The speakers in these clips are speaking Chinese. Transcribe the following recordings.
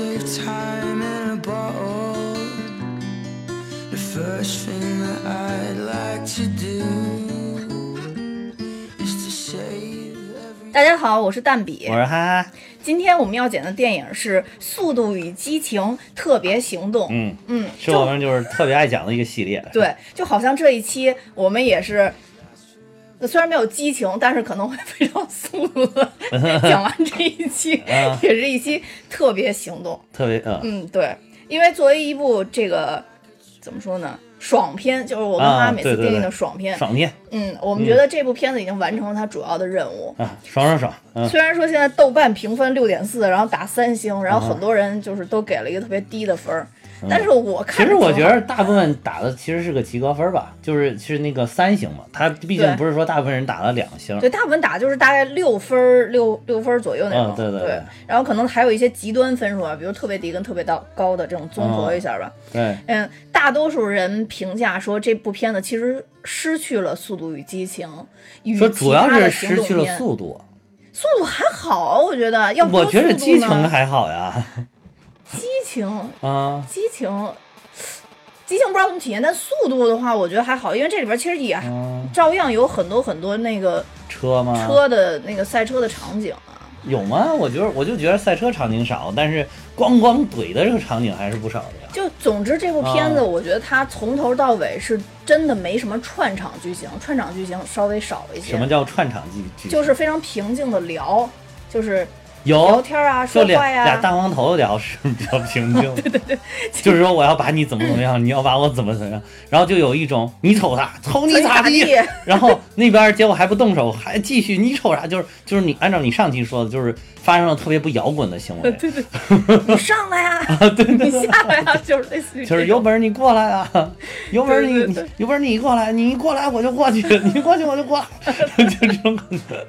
save time in a bottle. The first thing that I'd like to do is to save every. 大家好，我是蛋比我。是哈哈，今天我们要讲的电影是《速度与激情：特别行动》。嗯，嗯，是我们就是特别爱讲的一个系列。对，就好像这一期我们也是，虽然没有激情，但是可能会非常速度的 讲完这一期，啊也是一期特别行动。特别嗯嗯，对，因为作为一部这个怎么说呢，爽片，就是我跟啊他每次定义的爽片。爽片嗯，我们觉得这部片子已经完成了它主要的任务。啊，爽爽爽，嗯，虽然说现在豆瓣评分六点四，然后打三星，然后很多人就是都给了一个特别低的分儿，但是我嗯其看着挺好。实我觉得大部分打的其实是个及格分吧，就是是那个三星嘛，他毕竟不是说大部分人打了两星。对，大部分打就是大概六分儿六六分左右那种，嗯对对对。对。然后可能还有一些极端分数啊，比如特别低跟特别高高的这种综合一下吧。对，嗯，大多数人评价说这部片子其实失去了《速度与激情》，与说主要是失去了速度，速度还好，我觉得要不我觉得激情还好呀，激情啊，激情，激情不知道怎么体验，但速度的话，我觉得还好，因为这里边其实也嗯，照样有很多很多那个车吗？车的那个赛车的场景啊。有吗？我觉得我就觉得赛车场景少，但是咣咣怼的这个场景还是不少的呀。就总之这部片子，啊我觉得它从头到尾是真的没什么串场剧情，串场剧情稍微少了一些什么，叫串场剧剧？就是非常平静的聊，就是聊有天啊，说话呀。俩大光头聊是比较平静，对 对对，就是说我要把你怎么怎么样，你要把我怎么怎么样，然后就有一种你瞅他，瞅你咋地。瞅你咋地，然后那边结果还不动手，还继续你瞅啥，就是就是你按照你上期说的，就是发生了特别不摇滚的行为，对对你上来呀，你下来呀，就是类似于就是有本事你过来啊，有本事你对对对。有本事你过来，你一过来我就过去，你过去我就过来，就这种感觉，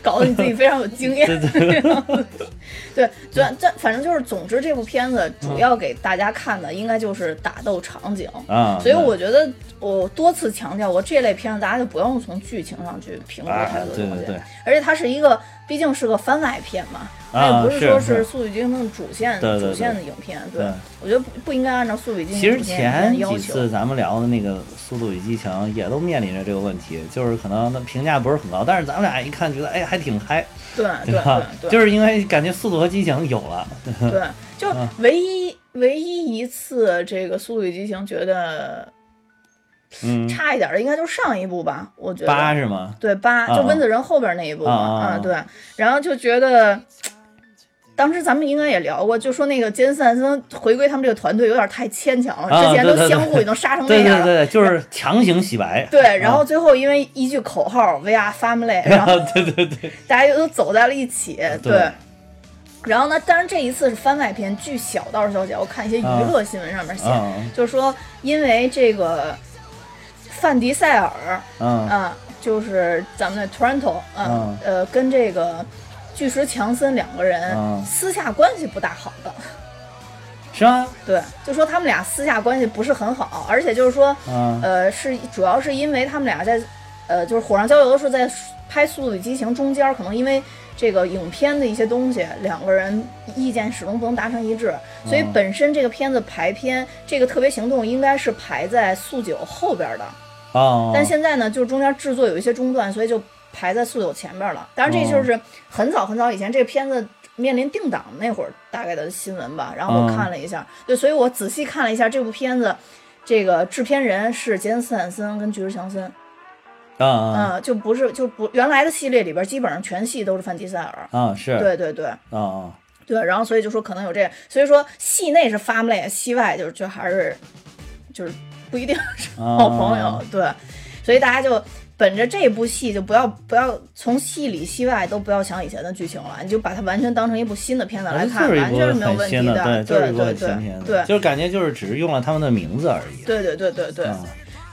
搞得你自己非常有经验。对对。对，对，这这反正就是，总之这部片子主要给大家看的应该就是打斗场景。啊，所以我觉得我多次强调过，这类片子大家就不用从剧情上去评估啊太多东西，对对对而且它是一个，毕竟是个番外片嘛，它啊也不是说是是《速度与激情》的主线主线的影片。对对我觉得不不应该按照《速度与激情其》实前几次。咱们聊的那个《速度与激情》也都面临着这个问题，就是可能评价不是很高，但是咱们俩一看觉得哎还挺嗨，对对吧？对对，就是因为感觉《速度和激情》有了，对，就嗯唯一唯一一次这个《速度与激情》觉得嗯，差一点的，应该就是上一部吧，我觉得八是吗？对八，啊就温子仁后边那一部嘛，啊对，然后就觉得。当时咱们应该也聊过，就说那个杰森斯坦森回归他们这个团队有点太牵强了，啊之前都相互已经杀成那样了。对对对，就是强行洗白。对，然后啊最后因为一句口号 “We are family”，然后 对对对，大家又都走在了一起。对对，然后呢，当然这一次是番外篇。据小道消息，我看一些娱乐新闻上面写，嗯就是说因为这个范迪塞尔，嗯啊，就是咱们的 Toronto，嗯嗯，呃，跟这个巨石强森两个人嗯私下关系不大好的，是吗？对，就说他们俩私下关系不是很好，而且就是说，嗯呃，是主要是因为他们俩在，呃，就是火上浇油的时候，在拍《速度与激情》中间，可能因为这个影片的一些东西，两个人意见始终不能达成一致，所以嗯本身这个片子排片，这个特别行动应该是排在速九后边的。哦，但现在呢，就是中间制作有一些中断，所以就排在速九前边了。当然，这就是很早很早以前这个片子面临定档那会儿大概的新闻吧。然后我嗯看了一下，对，所以我仔细看了一下这部片子，这个制片人是杰森斯坦森跟菊石强森，啊啊嗯，就不是就不原来的系列里边基本上全系都是范迪塞尔。啊是，对对对啊啊对，然后所以就说可能有这，所以说戏内是 family，戏外就是就还是就是不一定是好朋友，啊对，所以大家就本着这部戏，就不要不要从戏里戏外都不要想以前的剧情了，你就把它完全当成一部新的片子来看，完全是没有问题的，对，就是一部对对很新片子，对。就是感觉就是只是用了他们的名字而已。对对对对对。啊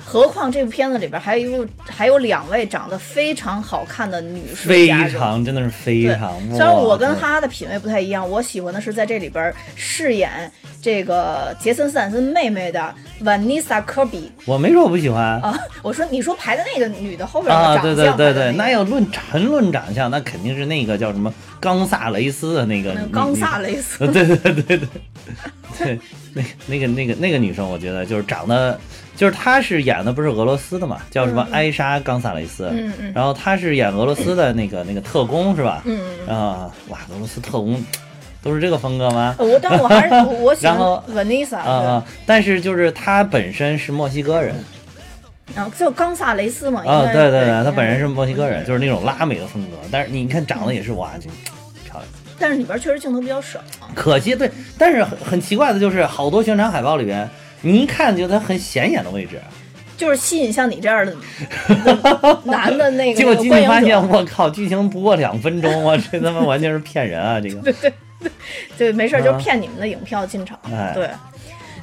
何况这部片子里边还有还有两位长得非常好看的女士非常真的是非常。，虽然我跟哇哈哈的品味不太一样，我喜欢的是在这里边饰演这个杰森斯坦森妹妹的 Vanessa Kirby 我没说我不喜欢啊。我说你说排在那个女的后边啊，的对长相对对对，那要论纯论长相，那肯定是那个叫什么冈萨雷斯的那个女冈萨雷斯 呃，对对对对对，对，那那个那个那个女生，我觉得就是长得，就是她是演的不是俄罗斯的嘛，叫什么艾莎冈萨雷斯，嗯嗯然后她是演俄罗斯的那个那个特工是吧？嗯嗯啊，哇，俄罗斯特工都是这个风格吗？我但我还是我 我喜欢 Vanessa，啊啊！但是就是她本身是墨西哥人对然后就冈萨雷斯嘛，啊，对对对，她本人是墨西哥人，就是那种拉美的风格，但是你看长得也是哇，就。但是里边确实镜头比较少。可惜对，但是很很奇怪的就是，好多宣传海报里边，你一看就它很显眼的位置，就是吸引像你这样的 男的那个结果今天发现，我靠，剧情不过两分钟，我这他妈 完全是骗人啊！这个，对对对，没事儿，就是骗你们的影票进场。哎对，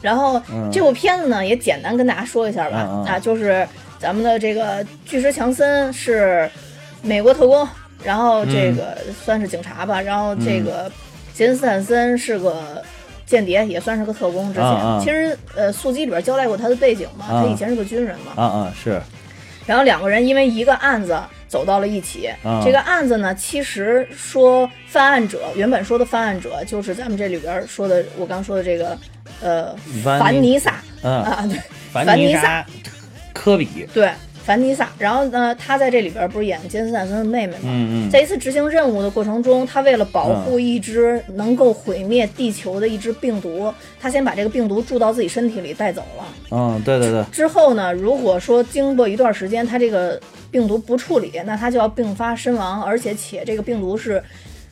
然后、嗯这部片子呢，也简单跟大家说一下吧。嗯嗯啊，就是咱们的这个巨石强森是美国特工，然后这个算是警察吧，然后这个杰森斯坦森是个。间谍也算是个特工，之前、嗯嗯其实呃，速激里边交代过他的背景嘛，嗯他以前是个军人嘛，啊啊是，然后两个人因为一个案子走到了一起。嗯这个案子呢，其实说犯案者原本说的犯案者就是咱们这里边说的，我刚说的这个呃凡凡尼萨。嗯，啊，对凡凡妮莎妮莎科比，对凡妮萨。然后呢，她在这里边不是演杰森斯坦森的妹妹吗？嗯嗯，在一次执行任务的过程中，她为了保护一只能够毁灭地球的一只病毒，他先把这个病毒注到自己身体里带走了。嗯，对对对，之后呢，如果说经过一段时间，他这个病毒不处理，那他就要并发身亡，而且且这个病毒是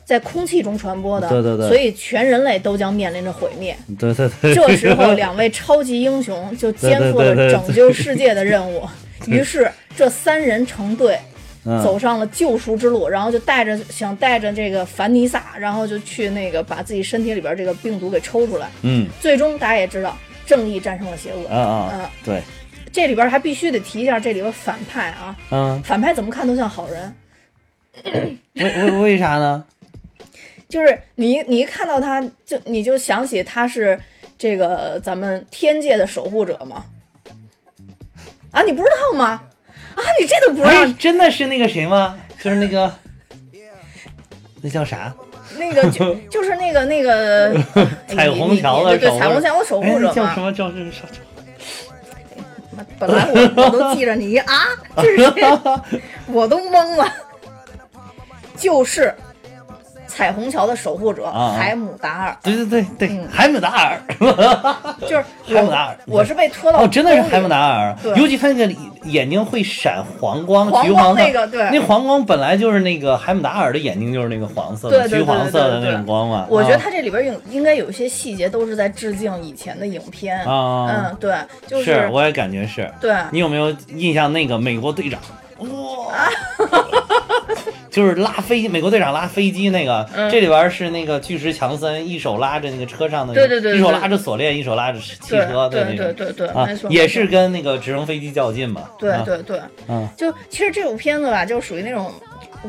在空气中传播的，对对对所以全人类都将面临着毁灭。对对对，这时候，两位超级英雄就肩负了拯救世界的任务，于是这三人成队。嗯走上了救赎之路，然后就带着想带着这个凡妮萨，然后就去那个把自己身体里边这个病毒给抽出来。嗯最终大家也知道，正义战胜了邪恶。啊啊嗯，对，这里边还必须得提一下，这里边反派啊，嗯，反派怎么看都像好人，为为为啥呢？就是你你一看到他就你就想起他是这个咱们天界的守护者吗？啊，你不知道吗？啊，你这都不知道哎，，真的是那个谁吗？就是那个，那叫啥？那个就 就是那个那个 哎彩虹桥的对彩虹桥的守护者哎，叫什。么？叫是叫本来我我都记着你啊，这是谁？我都懵了，就是彩虹桥的守护者啊啊海姆达尔。对对对对，嗯海姆达尔。就是 海姆达尔我，是被拖到哦，真的是海姆达尔对，尤其他那个眼睛会闪黄光，黄橘黄色光那个对那黄光本来就是那个海姆达尔的眼睛就是那个黄色的，橘黄色的那种光嘛。我觉得啊它这里边应应该有一些细节都是在致敬以前的影片。啊嗯，对，就是是，我也感觉是。对，你有没有印象那个美国队长？哇，就是拉飞美国队长拉飞机那个，嗯这里边是那个巨石强森一手拉着那个车上的，对对对对一手拉着锁链，一手拉着汽车，对那种对对对，啊没错，，也是跟那个直升飞机较劲嘛。啊，对对对，嗯就其实这部片子吧，就属于那种，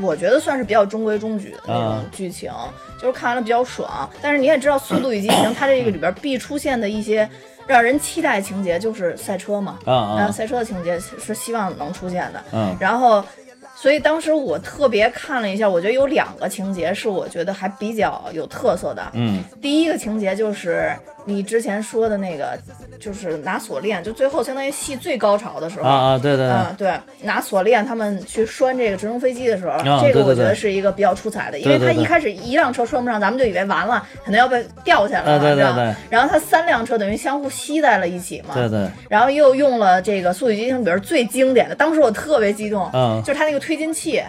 我觉得算是比较中规中矩的那种啊剧情，就是看完了比较爽。但是你也知道，《速度与激情》它这个里边必出现的一些让人期待情节，就是赛车嘛，啊赛车的情节是希望能出现的。嗯然后，所以当时我特别看了一下，我觉得有两个情节是我觉得还比较有特色的。嗯。第一个情节就是你之前说的那个，就是拿锁链，就最后相当于戏最高潮的时候。啊啊，对对对，嗯，对，拿锁链他们去拴这个直升飞机的时候，啊这个我觉得是一个比较出彩的，因为对对对。他一开始一辆车拴不上，咱们就以为完了，可能要被掉下来了，啊对对对。然后他三辆车等于相互吸在了一起嘛，对对，然后又用了这个《速度与激情》里边最经典的，当时我特别激动，嗯。就是他那个推进器，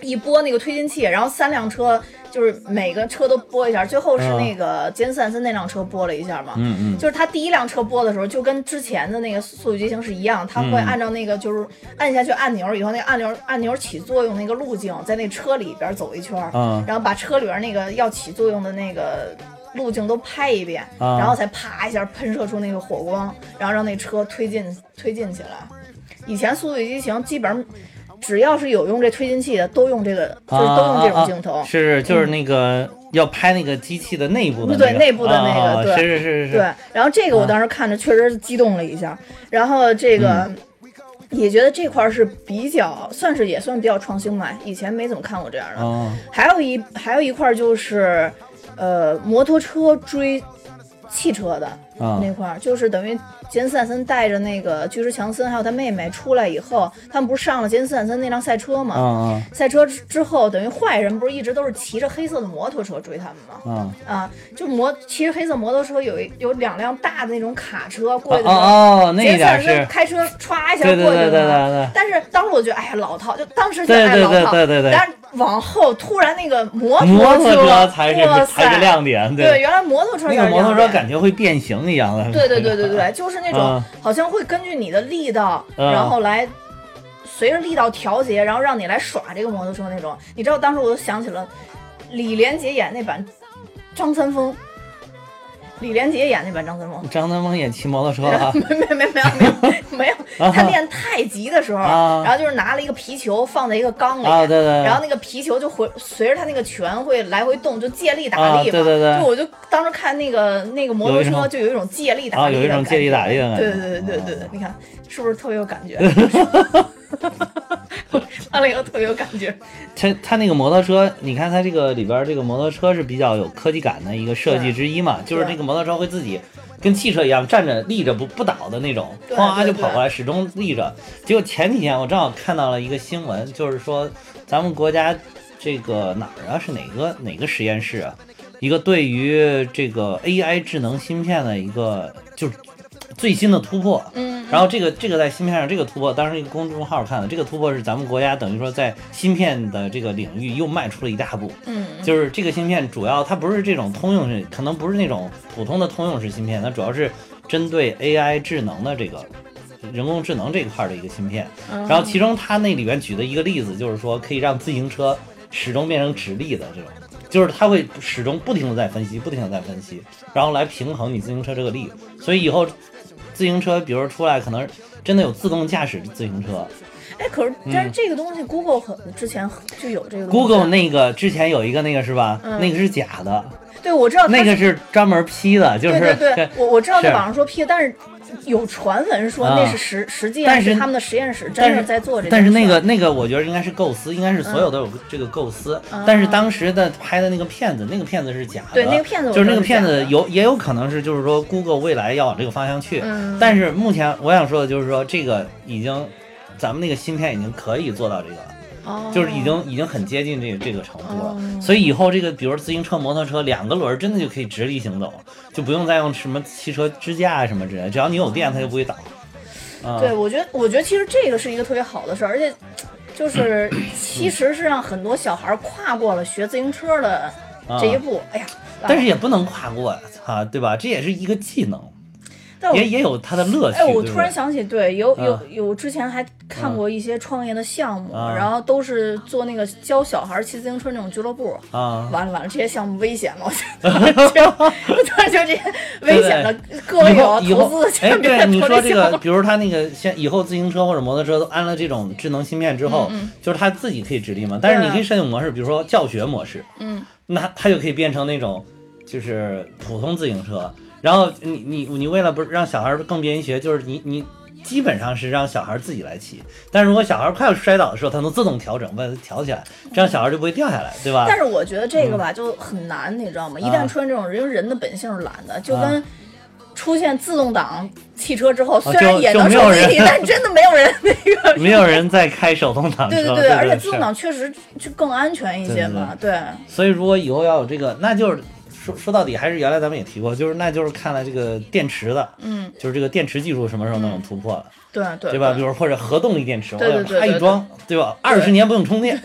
一拨那个推进器，然后三辆车就是每个车都拨一下，最后是嗯那个杰森斯坦森那辆车拨了一下嘛，嗯嗯。就是他第一辆车拨的时候，就跟之前的那个《速度与激情》是一样，他会嗯按照那个就是按下去按钮以后，那个按钮按钮起作用那个路径，在那车里边走一圈然后把车里边那个要起作用的那个路径都拍一遍，啊然后才啪一下喷射出那个火光，然后让那车推进推进起来。以前《速度与激情》基本上只要是有用这推进器的，都用这个，就是都用这种镜头。啊啊啊是就是那个要拍那个机器的内部的那个，对内部的那个啊对是是是是，对，然后这个我啊当时看着确实激动了一下，然后这个。嗯也觉得这块儿是比较，算是也算比较创新吧，以前没怎么看过这样的。哦还有一还有一块儿就是，呃，摩托车追汽车的啊那块儿，就是等于杰森斯坦森带着那个巨石强森还有他妹妹出来以后，他们不是上了杰森斯坦森那辆赛车吗？啊啊赛车之之后，等于坏人不是一直都是骑着黑色的摩托车追他们吗？啊啊，就摩骑着黑色摩托车有一有两辆大的那种卡车过哦去的时候，哦，那一杰森斯坦点是，森开车歘一下对对过去对对对了。对，但是当时我觉得，哎呀，老套，就当时觉得老套，对对对对但是往后突然那个摩摩托车车才是哇才是塞亮点，对，原来摩托车那个摩托车感觉会变形一样的，对对对对对，就是那种嗯。好像会根据你的力道，嗯。然后来随着力道调节，然后让你来耍这个摩托车那种。你知道，当时我就想起了李连杰演那版张三丰，李连杰演那版张三丰。张三丰演骑摩托车啊，没没没没有没有没有，他练太极的时候，啊然后就是拿了一个皮球放在一个缸里，啊对对对然后那个皮球就回随着他那个拳会来回动，就借力打啊力嘛。对对对就我就当时看那个那个摩托车，就有一种借力打啊力的感觉，有一种借力打力的感觉对对对对对你看是不是特别有感觉？看了以后特别有感觉。它它那个摩托车，你看它这个里边儿这个摩托车是比较有科技感的一个设计之一嘛，就是这个摩托车会自己跟汽车一样站着立着不不倒的那种，哗就跑过来，始终立着。结果前几天我正好看到了一个新闻，就是说咱们国家这个哪儿啊是哪个哪个实验室啊，一个对于这个 AI 智能芯片的一个就是最新的突破，嗯，然后这个这个在芯片上这个突破，当时一个公众号看的，这个突破是咱们国家等于说在芯片的这个领域又迈出了一大步。嗯，就是这个芯片主要它不是这种通用式，可能不是那种普通的通用式芯片，它主要是针对 AI 智能的这个人工智能这一块的一个芯片。嗯然后其中它那里边举的一个例子就是说，可以让自行车始终变成直立的这种。就是它会始终不停的在分析，不停的在分析，然后来平衡你自行车这个力。所以以后自行车，比如说出来，可能真的有自动驾驶自行车。哎，可是但是这个东西 Google 很之前就有这个 Google 那个之前有一个那个是吧？嗯。那个是假的，对我知道那个是专门 P 的，就是对对对，我我知道在网上说 P，但是有传闻说啊那是实实际但是上是他们的实验室真是在做这个但是那个那个，我觉得应该是构思，应该是所有都有这个构思。嗯但是当时的拍的那个片子，那个片子是假的。对那个片子我就是那个片子有也有可能是就是说 Google 未来要往这个方向去。嗯但是目前我想说的就是说，这个已经咱们那个芯片已经可以做到这个了。哦。就是已经已经很接近这个这个程度了，哦。所以以后这个比如自行车、摩托车两个轮儿真的就可以直立行走，就不用再用什么汽车支架啊什么之类，只要你有电，它就不会倒。啊、对，我觉得我觉得其实这个是一个特别好的事儿，而且就是其实是让很多小孩儿跨过了学自行车的这一步。哎呀，但是也不能跨过呀，啊，对吧？这也是一个技能，但也也有它的乐趣。哎，我突然想起，对，有有啊有之前还看过一些创业的项目，啊然后都是做那个教小孩骑自行车那种俱乐部。啊，完了完了，这些项目危险了，我觉得 我突然觉得这些危险的，各位以后以有投资的千别对你投说这个。比如他那个现以后自行车或者摩托车都安了这种智能芯片之后，嗯就是他自己可以直立嘛，但是你可以设定模式，比如说教学模式，嗯，那它就可以变成那种就是普通自行车，然后你你你为了不让小孩更便于学，就是你你。基本上是让小孩自己来骑，但是如果小孩快要摔倒的时候，它能自动调整，把它调起来，这样小孩就不会掉下来，对吧？但是我觉得这个吧就很难，你知道吗？一旦啊出现这种，因为人的本性是懒的，就啊跟出现自动挡汽车之后，虽然也能就没有人手自己，但真的没有人那个。没有人在开手动挡车，对 对对，而且自动挡确实就更安全一些嘛。对，所以如果以后要有这个，那就是说说到底还是原来咱们也提过，就是那就是看了这个电池的，嗯，就是这个电池技术什么时候能有突破了，对对对吧？比如或者核动力电池，对对对我啪对一装，对吧？二十年不用充电，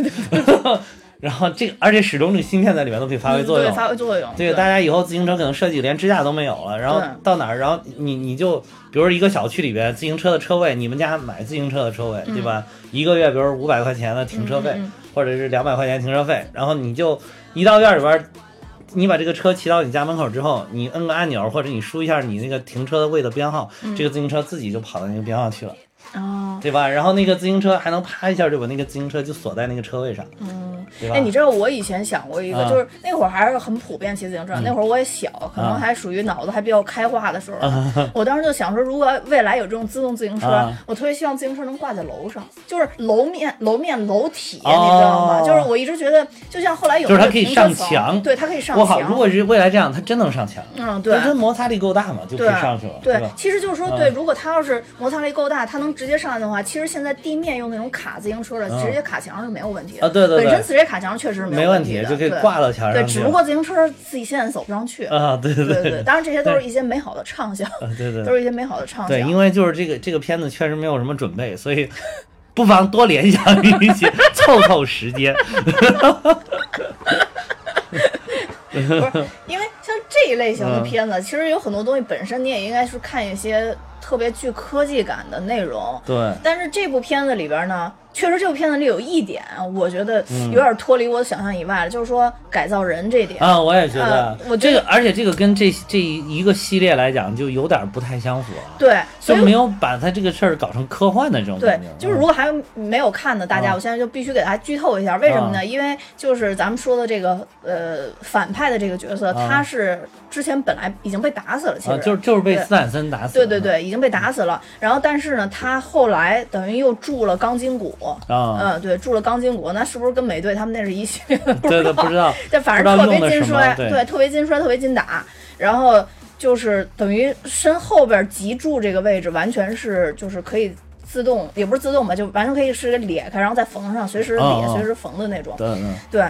然后这个而且始终这个芯片在里面都可以发挥作对用。发挥作用。对，大家以后自行车可能设计连支架都没有了，然后到哪儿，然后你你就，比如说一个小区里边自行车的车位，你们家买自行车的车位，对吧？一个月比如五百块钱的停车费，或者是两百块钱停车费，然后你就一到院里边儿，你把这个车骑到你家门口之后，你摁个按钮或者你输一下你那个停车位的编号，这个自行车自己就跑到那个编号去了，哦，对吧？然后那个自行车还能啪一下就把那个自行车就锁在那个车位上，嗯？哎，你知道我以前想过一个，啊就是那会儿还是很普遍骑自行车，那会儿我也小，可能啊还属于脑子还比较开化的时候。我当时就想说，如果未来有这种自动自行车，啊我特别希望自行车能挂在楼上，就是楼面楼面楼体，哦你知道吗？就是我一直觉得，就像后来有就是它可以上墙对，它可以上我好，墙。如果是未来这样，它真能上墙，嗯，对。它摩擦力够大嘛，就可以对上去了，对吧？其实就是说，嗯对，如果它要是摩擦力够大，它能直接上来的话，其实现在地面用那种卡自行车的，嗯直接卡墙上是没有问题的。啊对对对本身直接卡墙确实是没问题，的，就可以挂到墙，上去了。只不过自行车自己现在走不上去。啊，对对对对，当然这些都是一些美好的畅想，啊对对 都是一些美好的畅想。对，因为就是这个这个片子确实没有什么准备，所以不妨多联想一些，凑凑时间。不是因为像这一类型的嗯片子，其实有很多东西本身你也应该是看一些特别具科技感的内容。对，但是这部片子里边呢，确实这部片子里有一点，我觉得嗯有点脱离我的想象以外了，就是说改造人这点。啊，我也觉得呃，我觉得这个，而且这个跟这这一个系列来讲，就有点不太相符了。对，所以就没有把它这个事儿搞成科幻的这种对就是如果还没有看的大家，嗯我现在就必须给大家剧透一下，为什么呢？啊因为就是咱们说的这个呃反派的这个角色，啊他是之前本来已经被打死了，其啊，实就是就是被对斯坦森打死的。对对对，已经被打死了。然后但是呢，他后来等于又铸了钢筋骨。啊，嗯，对，铸了钢筋骨，那是不是跟美队他们那是一系？对对，不知道。但反正特别用的什么金摔，对对，特别金摔，特别金打，然后就是等于身后边脊柱这个位置完全是就是可以自动，也不是自动吧，就完全可以是个裂开，然后再缝上，随时裂、随时缝的那种。对，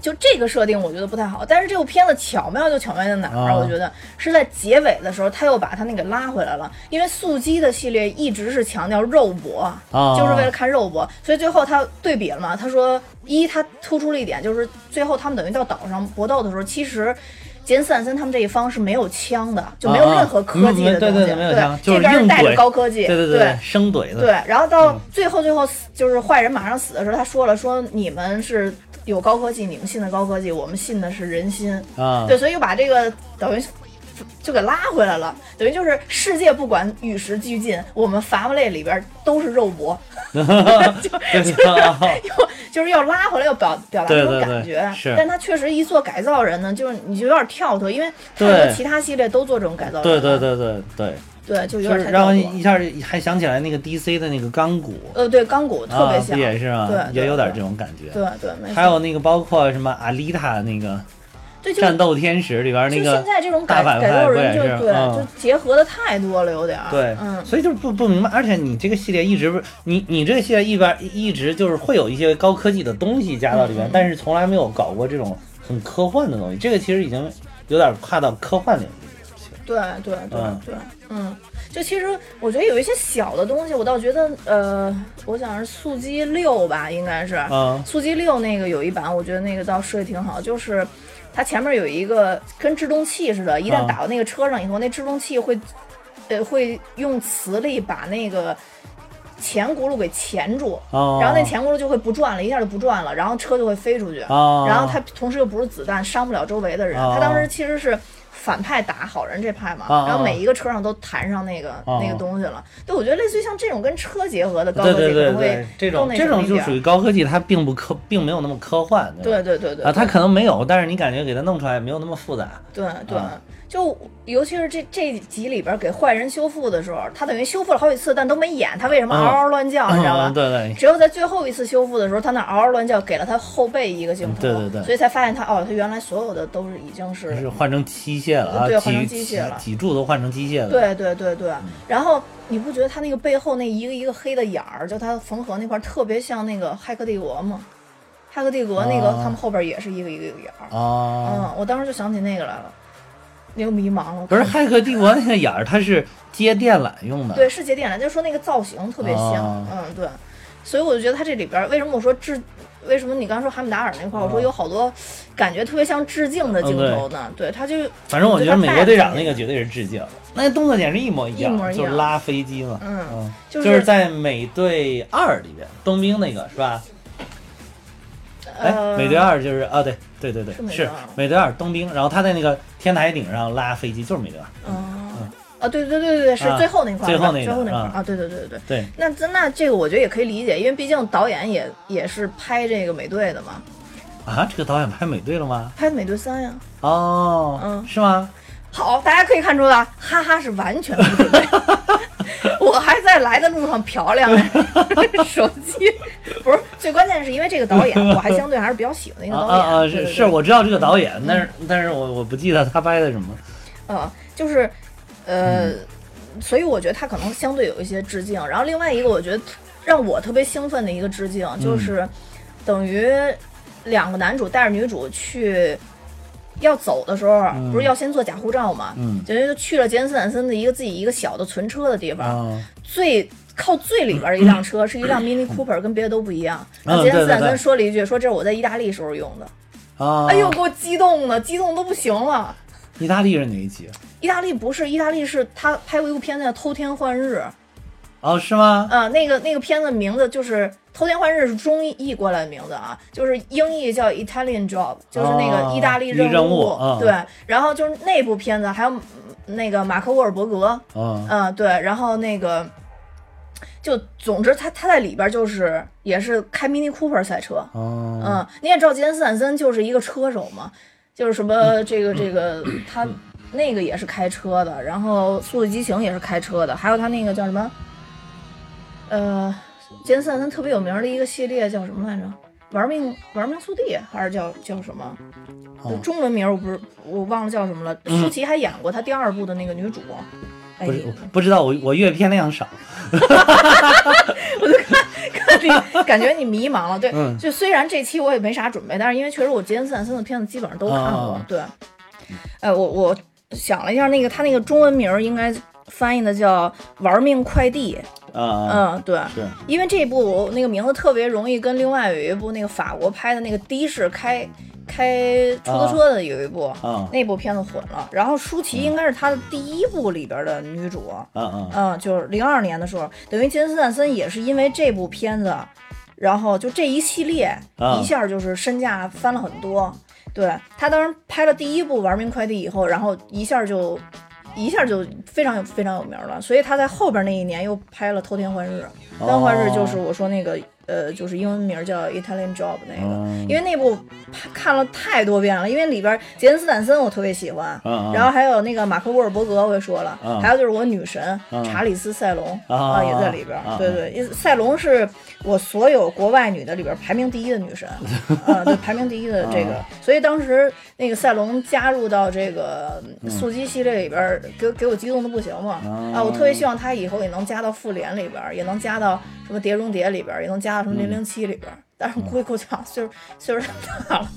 就这个设定我觉得不太好，但是这部片子巧妙就巧妙在哪儿我觉得是在结尾的时候，他又把他那个拉回来了，因为素鸡的系列一直是强调肉搏。啊，就是为了看肉搏，所以最后他对比了嘛。他说，一他突出了一点，就是最后他们等于到岛上搏斗的时候，其实杰森斯坦森他们这一方是没有枪的，就没有任何科技的东西。对对对没有枪这边是带着高科技。对对对生怼的。对然后到嗯最后最后死就是坏人马上死的时候，他说了说你们是有高科技，你们信的高科技，我们信的是人心。啊，对，所以又把这个等于就给拉回来了，等于就是世界不管与时俱进，我们 family 里边都是肉搏，就对对啊又就是要拉回来，要表表达这种对对对感觉。是但他确实一做改造人呢，就是你就有点跳脱，因为太多其他系列都做这种改造人对了。对对对对，对，就有点太是让我跳脱一下还想起来那个 DC 的那个钢骨，呃，对钢骨特别啊，像，不也是啊？对对也有点对这种感觉。对对，没错还有那个包括什么阿丽塔那个对战斗天使里边那个现在这种改大反改造？人就是对，嗯就结合的太多了，有点儿对，嗯，所以就是不不明白，而且你这个系列一直不是你你这个系列一边一直就是会有一些高科技的东西加到里边，但是从来没有搞过这种很科幻的东西。这个其实已经有点跨到科幻领域去了。对对对嗯对，嗯，就其实我觉得有一些小的东西，我倒觉得，呃，我想是速激六吧，应该是，嗯速激六那个有一版，我觉得那个倒设计挺好，就是它前面有一个跟制动器似的，一旦啊打到那个车上以后，那制动器会，呃，会用磁力把那个前轱辘给钳住，哦，然后那前轱辘就会不转了，一下就不转了，然后车就会飞出去。哦，然后它同时又不是子弹，伤不了周围的人。哦他当时其实是反派打好人这派嘛，哦然后每一个车上都弹上那个、哦那个东西了。对，我觉得类似于像这种跟车结合的高科技，对对对可能会，这种这种就属于高科技，它并不科，并没有那么科幻。吧对对对对啊，它可能没有，但是你感觉给它弄出来也没有那么复杂。对对啊，就尤其是这这集里边给坏人修复的时候，他等于修复了好几次，但都没演他为什么嗯嗷嗷乱叫，你知道吧嗯？对对，只有在最后一次修复的时候，他那嗷嗷乱叫，给了他后背一个镜头，对对对所以才发现他哦，他原来所有的都是已经是是换成机械了啊，对换成机械了脊柱都换成机械了。对对对对，嗯然后你不觉得他那个背后那一个一个黑的眼儿，就他缝合那块儿特别像那个《骇客帝国》吗？《骇客帝国》那个、啊他们后边也是一个一个一个眼儿，啊，嗯，我当时就想起那个来了，那个迷茫了。不是《骇客帝国》那个眼儿，它是接电缆用的。对，是接电缆，就是说那个造型特别像，啊嗯，对，所以我就觉得它这里边为什么我说致，为什么你刚说哈姆达尔那块儿，我说啊有好多感觉特别像致敬的镜头呢？对，他就反正我觉得美国队长那个，绝对是致敬，那动作简直一模一样，一模一样就是拉飞机嘛。嗯嗯，就就是是在美队二里边，冬兵那个是吧？哎，呃美队二就是啊，对对对对，是是美队二冬兵，然后他在那个天台顶上拉飞机，就是美队二。嗯，啊，对对对对对，是啊最后那块儿，最后那个最后那块儿啊啊，对对对对对。对，那那那这个我觉得也可以理解，因为毕竟导演也也是拍这个美队的嘛，啊，这个导演拍美队了吗？拍的美队三呀。哦，嗯是吗？好，大家可以看出来，哈哈是完全不准备。我还在来的路上漂亮 手机，不是最关键是因为这个导演，我还相对还是比较喜欢的一个导演。啊啊啊！是是，我知道这个导演，但是但是我我不记得他拍的什么。呃，就是，呃，嗯所以我觉得他可能相对有一些致敬。然后另外一个，我觉得让我特别兴奋的一个致敬，嗯就是等于两个男主带着女主去要走的时候，不是要先做假护照嘛？嗯等于就去了杰森斯坦森的一个自己一个小的存车的地方，啊，最。靠最里边的一辆车是一辆 Mini Cooper，跟别的都不一样。然后嗯对对对杰森斯坦森说了一句：“说这是我在意大利时候用的。”啊！哎呦，给我激动的，激动都不行了。意大利是哪一集？意大利不是，意大利是他拍过一部片子叫《偷天换日》，哦，是吗？啊，那个那个片子名字就是《偷天换日》是中译过来的名字啊，就是英译叫 Italian Job，就是那个意大利任哦任务嗯对，然后就是那部片子还有嗯那个马克沃尔伯格，啊嗯，对，然后那个。就总之他，他在里边就是也是开 Mini Cooper 赛车，哦嗯，你也知道杰森斯坦森就是一个车手嘛，就是什么这个这个 他那个也是开车的，然后《速度与激情》也是开车的，还有他那个叫什么，呃，杰森斯坦森特别有名的一个系列叫什么来着？玩命玩命速递还是叫叫什么？哦中文名我不是我忘了叫什么了。舒淇还演过他第二部的那个女主，哎不是不知道，我我阅片量少。我就看看你感觉你迷茫了，对，嗯就虽然这期我也没啥准备，但是因为确实我杰森斯坦森的片子基本上都看过，啊对，哎，我我想了一下，那个他那个中文名儿应该翻译的叫《玩命快递》，啊，嗯，对，是。因为这部那个名字特别容易跟另外有一部那个法国拍的那个的士开开出租车的有一部。啊。那部片子混了，然后舒淇应该是他的第一部里边的女主，嗯嗯嗯，就是零二年的时候，等于杰森斯坦森也是因为这部片子，然后就这一系列、啊。一下就是身价翻了很多。对他当时拍了第一部《玩命快递》以后，然后一下就一下就非常有非常有名了，所以他在后边那一年又拍了《偷天换日》。偷天换日就是我说那个呃，就是英文名叫 Italian Job 那个，嗯。因为那部看了太多遍了，因为里边杰森斯坦森我特别喜欢，然后还有那个马克沃尔伯格我也说了，嗯。还有就是我女神、嗯。查理斯塞隆啊也在里边，啊对对，塞隆是我所有国外女的里边排名第一的女神，啊，对，排名第一的这个，所以当时那个赛龙加入到这个速激系列里边，给给我激动的不行嘛，啊，我特别希望他以后也能加到复联里边，也能加到什么碟中谍里边，也能加到什么零零七里边。但是估计够呛，岁数岁数太大了，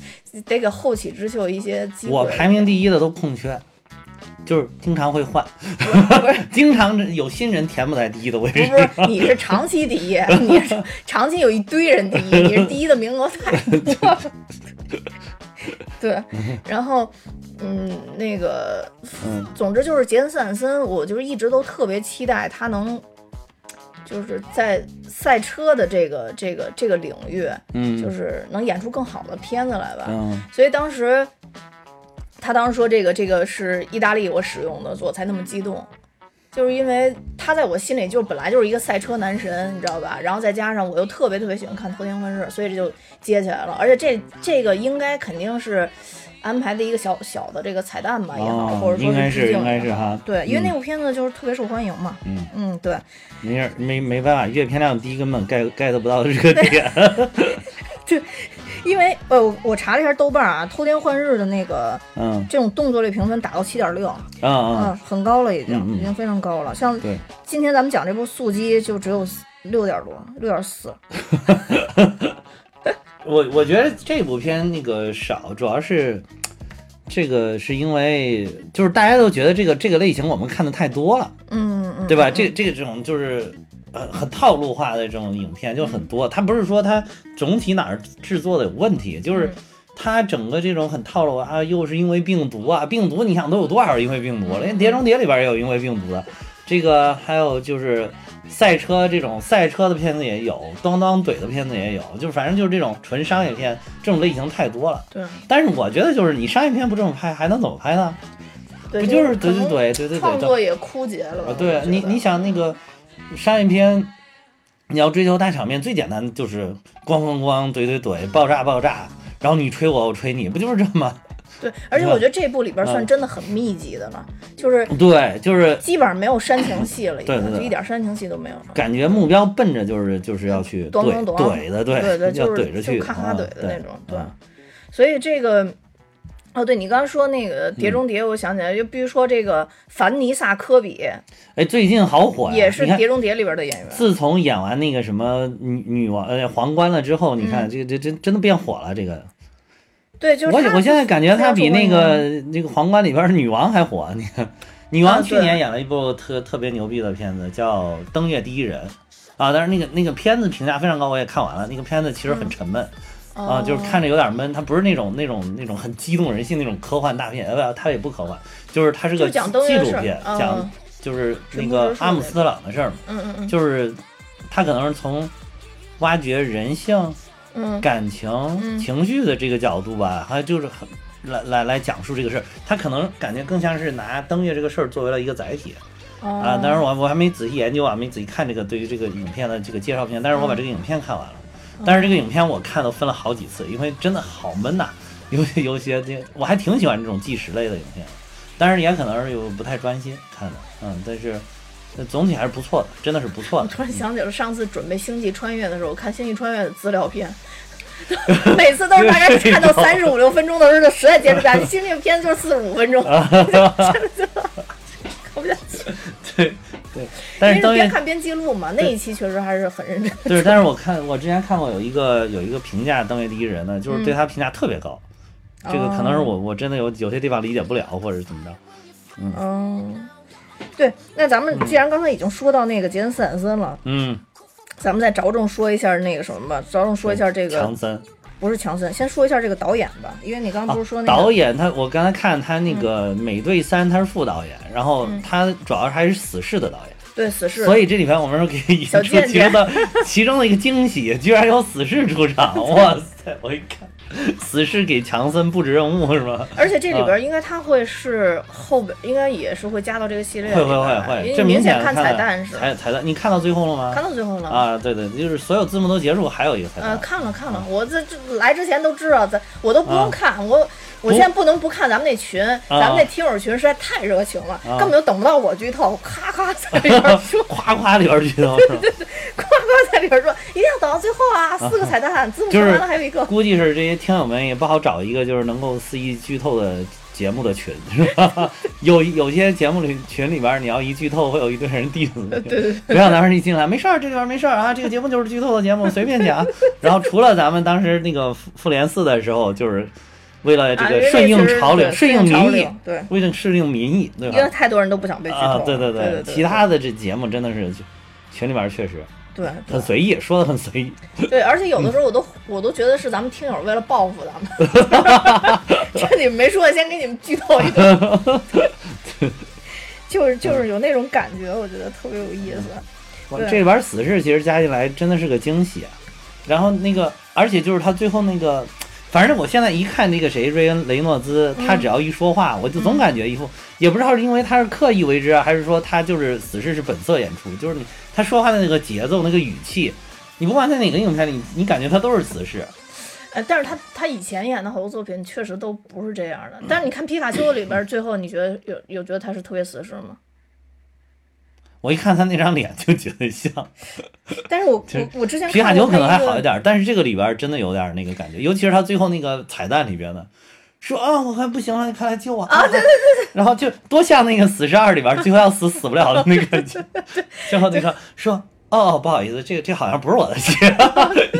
得给后起之秀一些机会。我排名第一的都空缺，就是经常会换，不是经常有新人填不在第一的位置不。是，你是长期第一，你是长期有一堆人第一，你是第一的名额太多了。对，然后，嗯，那个，嗯总之就是杰森斯坦森，我就是一直都特别期待他能，就是在赛车的这个这个这个领域，嗯，就是能演出更好的片子来吧。嗯所以当时他当时说这个这个是意大利我使用的，所以我才那么激动，就是因为他在我心里就本来就是一个赛车男神，你知道吧？然后再加上我又特别特别喜欢看《偷天换日》，所以这就接起来了。而且这这个应该肯定是安排的一个小小的这个彩蛋吧也好，哦或者说应该是应该是哈对，因为嗯那部片子就是特别受欢迎嘛。嗯，嗯，对。没事儿没没办法，阅片量低根本 get get 不到这个点。因为呃，我我查了一下豆瓣啊，《偷天换日》的那个嗯这种动作类评分打到七点六，啊啊嗯，很高了，已经，已经非常高了。像对今天咱们讲这部《速激》，就只有六点多，六点四。我我觉得这部片那个少，主要是这个是因为就是大家都觉得这个这个类型我们看的太多了，嗯嗯，对吧？嗯这这个这种就是呃很套路化的这种影片就很多，它不是说它总体哪儿制作的有问题，就是嗯它整个这种很套路啊，又是因为病毒啊，病毒你想都有多少因为病毒了？连《碟中谍》里边也有因为病毒的，这个还有就是赛车这种赛车的片子也有，当当怼的片子也有，就是反正就是这种纯商业片，这种类型太多了。对但是我觉得就是你商业片不这么拍，还能怎么拍呢？对，不就是可能对对对对对创作也枯竭了。啊，对你你想那个商业片，你要追求大场面，最简单的就是咣咣咣怼怼怼，爆炸爆炸，然后你吹我我吹你，不就是这吗？对，而且我觉得这部里边算嗯真的很密集的了，就是对，就是基本上没有煽情戏了，已经对对对就一点煽情戏都没有了。感觉目标奔着就是就是要去怼怼的，对对，要就是怼着去，就咔咔啊怼的那种，对嗯。所以这个，哦，对你刚刚说那个《碟中谍》，我想起来，就比如说这个凡妮萨·科比，哎，最近好火呀！也是《碟中谍》里边的演员。自从演完那个什么女女王呃皇冠了之后，你嗯看这个这真真的变火了。这个对，就是我我现在感觉他比那个那个皇冠里边的女王还火。你看，女王去年演了一部特特别牛逼的片子，叫《登月第一人》啊，但是那个那个片子评价非常高，我也看完了。那个片子其实很沉闷。迎啊，就是看着着有点闷，它不是那种那种那种很激动人心那种科幻大片，呃，不，它也不科幻，就是它是个纪录片，嗯。讲就是那个阿姆斯特朗的事儿嘛，嗯嗯嗯。就是他可能是从挖掘人性、嗯。感情、嗯。情绪的这个角度吧，还有就是很来来来讲述这个事儿，他可能感觉更像是拿登月这个事儿作为了一个载体。啊。啊当然我我还没仔细研究啊，没仔细看这个对于这个影片的这个介绍片，但是我把这个影片看完了。但是这个影片我看都分了好几次，因为真的好闷呐、有有些这我还挺喜欢这种纪实类的影片，但是也可能是有不太专心看的，嗯，但是呃总体还是不错的，真的是不错的。我突然想起了上次准备《星际穿越》的时候，看《星际穿越》的资料片，每次都是大概看到三十五六分钟的时候，就实在坚持不下去。星际片就是四十五分钟，啊看不下去。对对，但是登月边看边记录嘛，那一期确实还是很认真。对，但是我看我之前看过有一个有一个评价登月第一人呢，就是对他评价特别高，这个可能是我我真的有有些地方理解不了，或者是怎么着。嗯，对，那咱们既然刚才已经说到那个杰森斯坦森了，嗯，咱们再着重说一下那个什么吧，着重说一下这个强森不是强森，先说一下这个导演吧，因为你刚刚不是说啊那个、导演他，我刚才看他那个《美队三》，他是副导演，然后嗯他主要还是死侍的导演。对死侍，所以这里边我们说可以引出其中的其中的一个惊喜，居然有死侍出场！哇塞！我一看，死侍给强森布置任务是吗？而且这里啊边应该他会是后边，应该也是会加到这个系列里会会会会，这明显看彩蛋是彩彩蛋，你看到最后了吗？看到最后了。啊，对对，就是所有字幕都结束，还有一个彩呃，蛋。看了看了，我这这来之前都知道，咱我都不用啊看，我我现在不能不看咱们那群，咱们那听友群实在太热情了，啊根本就等不到我剧透，咔咔在里边说，夸夸里边剧透对对对？夸夸在里边说，一定要等到最后啊，四个彩蛋，字幕说完了还有一个，估计是这些听友们也不好找一个就是能够肆意剧透的节目的群，是吧？有有些节目里群里边，你要一剧透，会有一堆人 diss 你。对对对。不要当时一进来，没事儿，这里边没事儿啊，这个节目就是剧透的节目，随便讲。然后除了咱们当时那个复复联四的时候，就是为了这个顺应潮流、顺应民意，对为了适应民意，对吧因为？太多人都不想被剧透啊，对对对对，其他的这节目真的是群里面确实对很随意，说的很随意。对对，而且有的时候我都我都觉得是咱们听友为了报复咱们，这你们没说，先给你们剧透一顿，就是就是有那种感觉，我觉得特别有意思。这里边死侍其实加进来真的是个惊喜啊。然后那个，而且就是他最后那个，反正我现在一看那个谁瑞恩雷诺兹，他只要一说话，我就总感觉一副，也不知道是因为他是刻意为之啊，还是说他就是死侍是本色演出，就是你他说话的那个节奏、那个语气，你不管在哪个影片里，你感觉他都是死侍。呃，但是他他以前演的好多作品确实都不是这样的。但是你看皮卡丘里边，最后你觉得有有觉得他是特别死侍吗？我一看他那张脸就觉得像 但是我我我之前皮卡丘可能还好一点，但是这个里边真的有点那个感觉，尤其是他最后那个彩蛋里边的，说啊我看不行了，你快来救我啊！对对对 然后就多像那个死侍二里边最后要死死不了的那个，最后那个说。哦，不好意思，这个这好像不是我的血，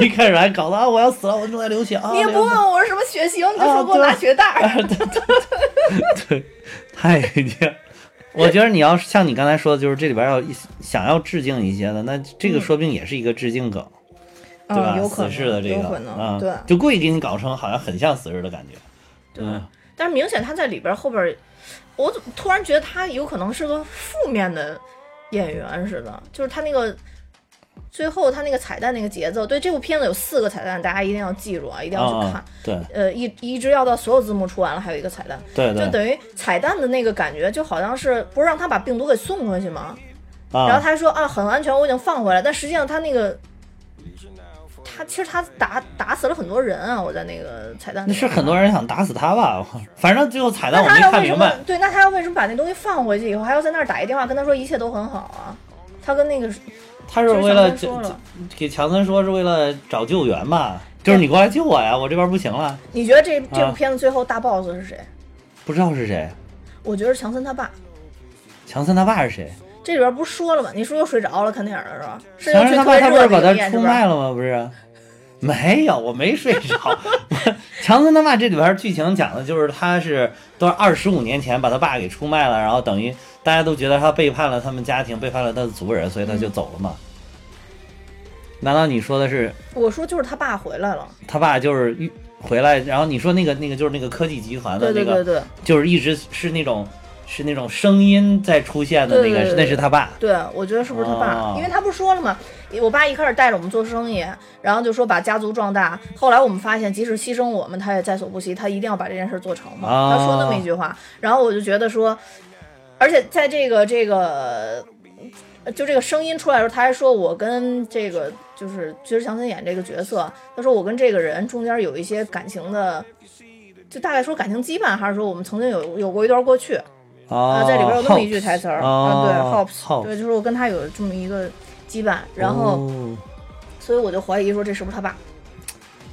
一开始还搞得啊我要死了，我正在流血啊。你也不流血问我是什么血型，你就啊说给我拿血袋儿。对，太贱。我觉得你要是像你刚才说的，就是这里边要一想要致敬一些的，那这个说不定也是一个致敬梗，对吧？嗯，有可死侍的，这个有可能，啊，对就故意给你搞成好像很像死侍的感觉。对嗯。但是明显他在里边后边，我怎么突然觉得他有可能是个负面的演员似的，就是他那个最后他那个彩蛋那个节奏。对，这部片子有四个彩蛋，大家一定要记住啊，一定要去看。啊，对呃，一一直要到所有字幕出完了，还有一个彩蛋，对对，就等于彩蛋的那个感觉，就好像是不是让他把病毒给送回去吗？啊然后啊，他说啊，很安全，我已经放回来，但实际上他那个。他其实他打打死了很多人啊！我在那个彩蛋里那是很多人想打死他吧？反正最后彩蛋那我没他要为什么看明白。对？那他要为什么把那东西放回去以后，还要在那儿打一电话跟他说一切都很好啊？他跟那个他是为了给强森说是为了找救援吧？就是你过来救我呀，我这边不行了，你觉得这这部啊片子最后大 boss 是谁？不知道是谁。我觉得是强森他爸。强森他爸是谁？这里边不是说了吗？你是不是又睡着了看电影的时候？强森他爸他不是把他出卖？了吗？不是，没有，我没睡着。我 强森他爸这里边剧情讲的就是他是都是二十五年前把他爸给出卖了，然后等于大家都觉得他背叛了他们家庭，背叛了他的族人，所以他就走了嘛。难道你说的是我说就是他爸回来了。他爸就是回来，然后你说那个那个就是那个科技集团的那个，对对对就是一直是那种是那种声音在出现的那个，那是他爸。对，我觉得是不是他爸？哦因为他不是说了吗？我爸一开始带着我们做生意，然后就说把家族壮大。后来我们发现，即使牺牲我们，他也在所不惜，他一定要把这件事做成嘛。哦他说那么一句话，然后我就觉得说，而且在这个这个。就这个声音出来的时候，他还说我跟这个就是其实强森演这个角色，他说我跟这个人中间有一些感情的，就大概说感情羁绊，还是说我们曾经有有过一段过去。啊啊，在里边有那么一句台词儿、啊，对哦，Hops，对，就是我跟他有这么一个羁绊，然后，哦所以我就怀疑说这是不是他爸？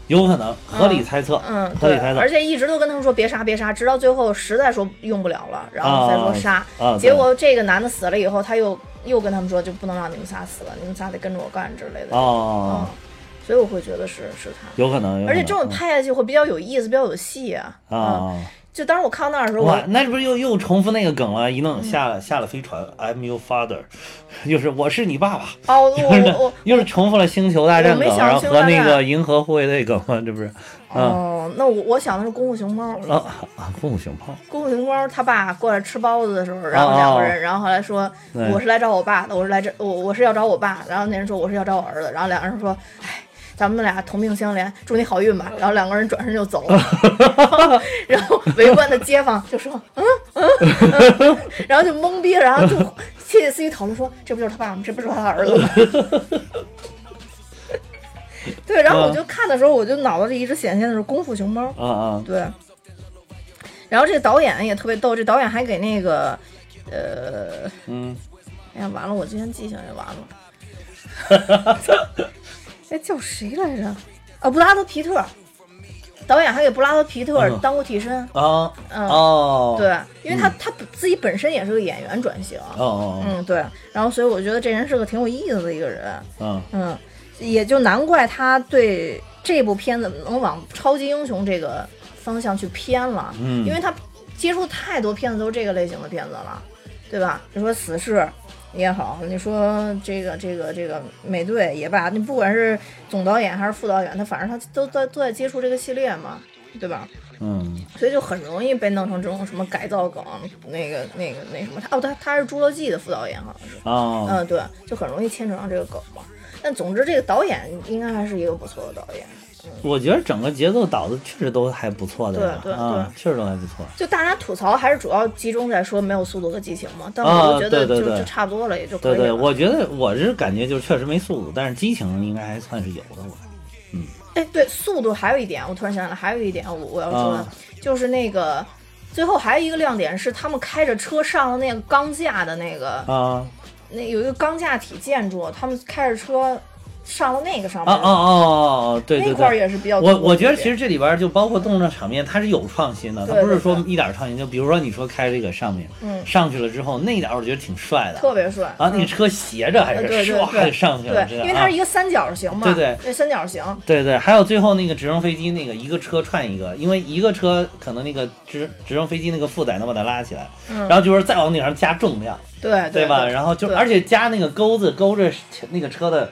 有可能合理猜测，嗯，对合理猜，测而且一直都跟他们说别杀别杀，直到最后实在说用不了了，然后再说杀。啊，结果这个男的死了以后，他又又跟他们说就不能让你们仨死了，你们仨得跟着我干之类的。哦嗯，，所以我会觉得是是他。有可能，可能而且这种拍下去会比较有意思，比较有戏啊。嗯，啊，就当时我看到那儿的时候，哇我，那不是又又重复那个梗了？一嗯弄下了下了飞船，I'm your father，又是我是你爸爸，哦，我 我我又是重复了星球大战和那个银河护卫队梗嘛，这不是？嗯。哦，那我我想的是功夫熊猫。啊啊，功夫熊猫。功夫熊猫他爸过来吃包子的时候，然后两个人，然后后来说我是来找我爸的，我是来这我我是要找我爸，然后那人说我是要找我儿子，然后两个人说，哎，咱们俩同病相怜，祝你好运吧。然后两个人转身就走了，然后围观的街坊就说，嗯嗯，嗯 然后就懵逼，然后就窃窃私语讨论说，这不就是他爸吗？这不就是他儿子吗？对，然后我就看的时候，我就脑子里一直显现的是功夫熊猫。啊啊对，然后这个导演也特别逗，这导演还给那个，呃，嗯哎呀，完了，我今天记性也完了。哎，叫谁来着？哦，布拉德皮特。导演还给布拉德皮特嗯当过替身，啊嗯，哦，对，因为他他自己本身也是个演员转型，哦哦嗯，对，然后所以我觉得这人是个挺有意思的一个人，嗯嗯，也就难怪他对这部片子能往超级英雄这个方向去偏了，嗯因为他接触太多片子都是这个类型的片子了，对吧？你说死侍也好，你说这个这个这个美队也罢，你不管是总导演还是副导演，他反正他都在都在接触这个系列嘛，对吧？嗯所以就很容易被弄成这种什么改造梗，那个那个那什么，他哦他他是《侏罗纪》的副导演好像是。哦嗯，对，就很容易牵扯上这个梗嘛。但总之，这个导演应该还是一个不错的导演。我觉得整个节奏导的确实都还不错的呀，对对啊，确实都还不错。就大家吐槽还是主要集中在说没有速度和激情嘛，但啊我觉得就、对对对就差不多了，也就可以对对，以了。我觉得我是感觉就是确实没速度，但是激情应该还算是有的。我嗯哎，对，速度还有一点，我突然想起来，还有一点我我要说的，啊就是那个最后还有一个亮点是他们开着车上了那个钢架的那个，啊那有一个钢架体建筑，他们开着车上了那个上面，啊哦哦哦，对对那块儿对。也是比较我我觉得其实这里边就包括动作场面，它是有创新的，它不是说一点创新。就比如说你说开这个上面，嗯。上去了之后那一点我觉得挺帅的，特别帅。啊，那嗯。个车斜着还是上去了，这对，个因为它是啊一个三角形嘛，对对。那，三角形，对对，还有最后那个直升飞机那个一个车串一个，因为一个车可能那个直直升飞机那个负载能把它拉起来，嗯。然后就是再往顶上加重量，对对吧？然后就而且加那个钩子勾着那个车的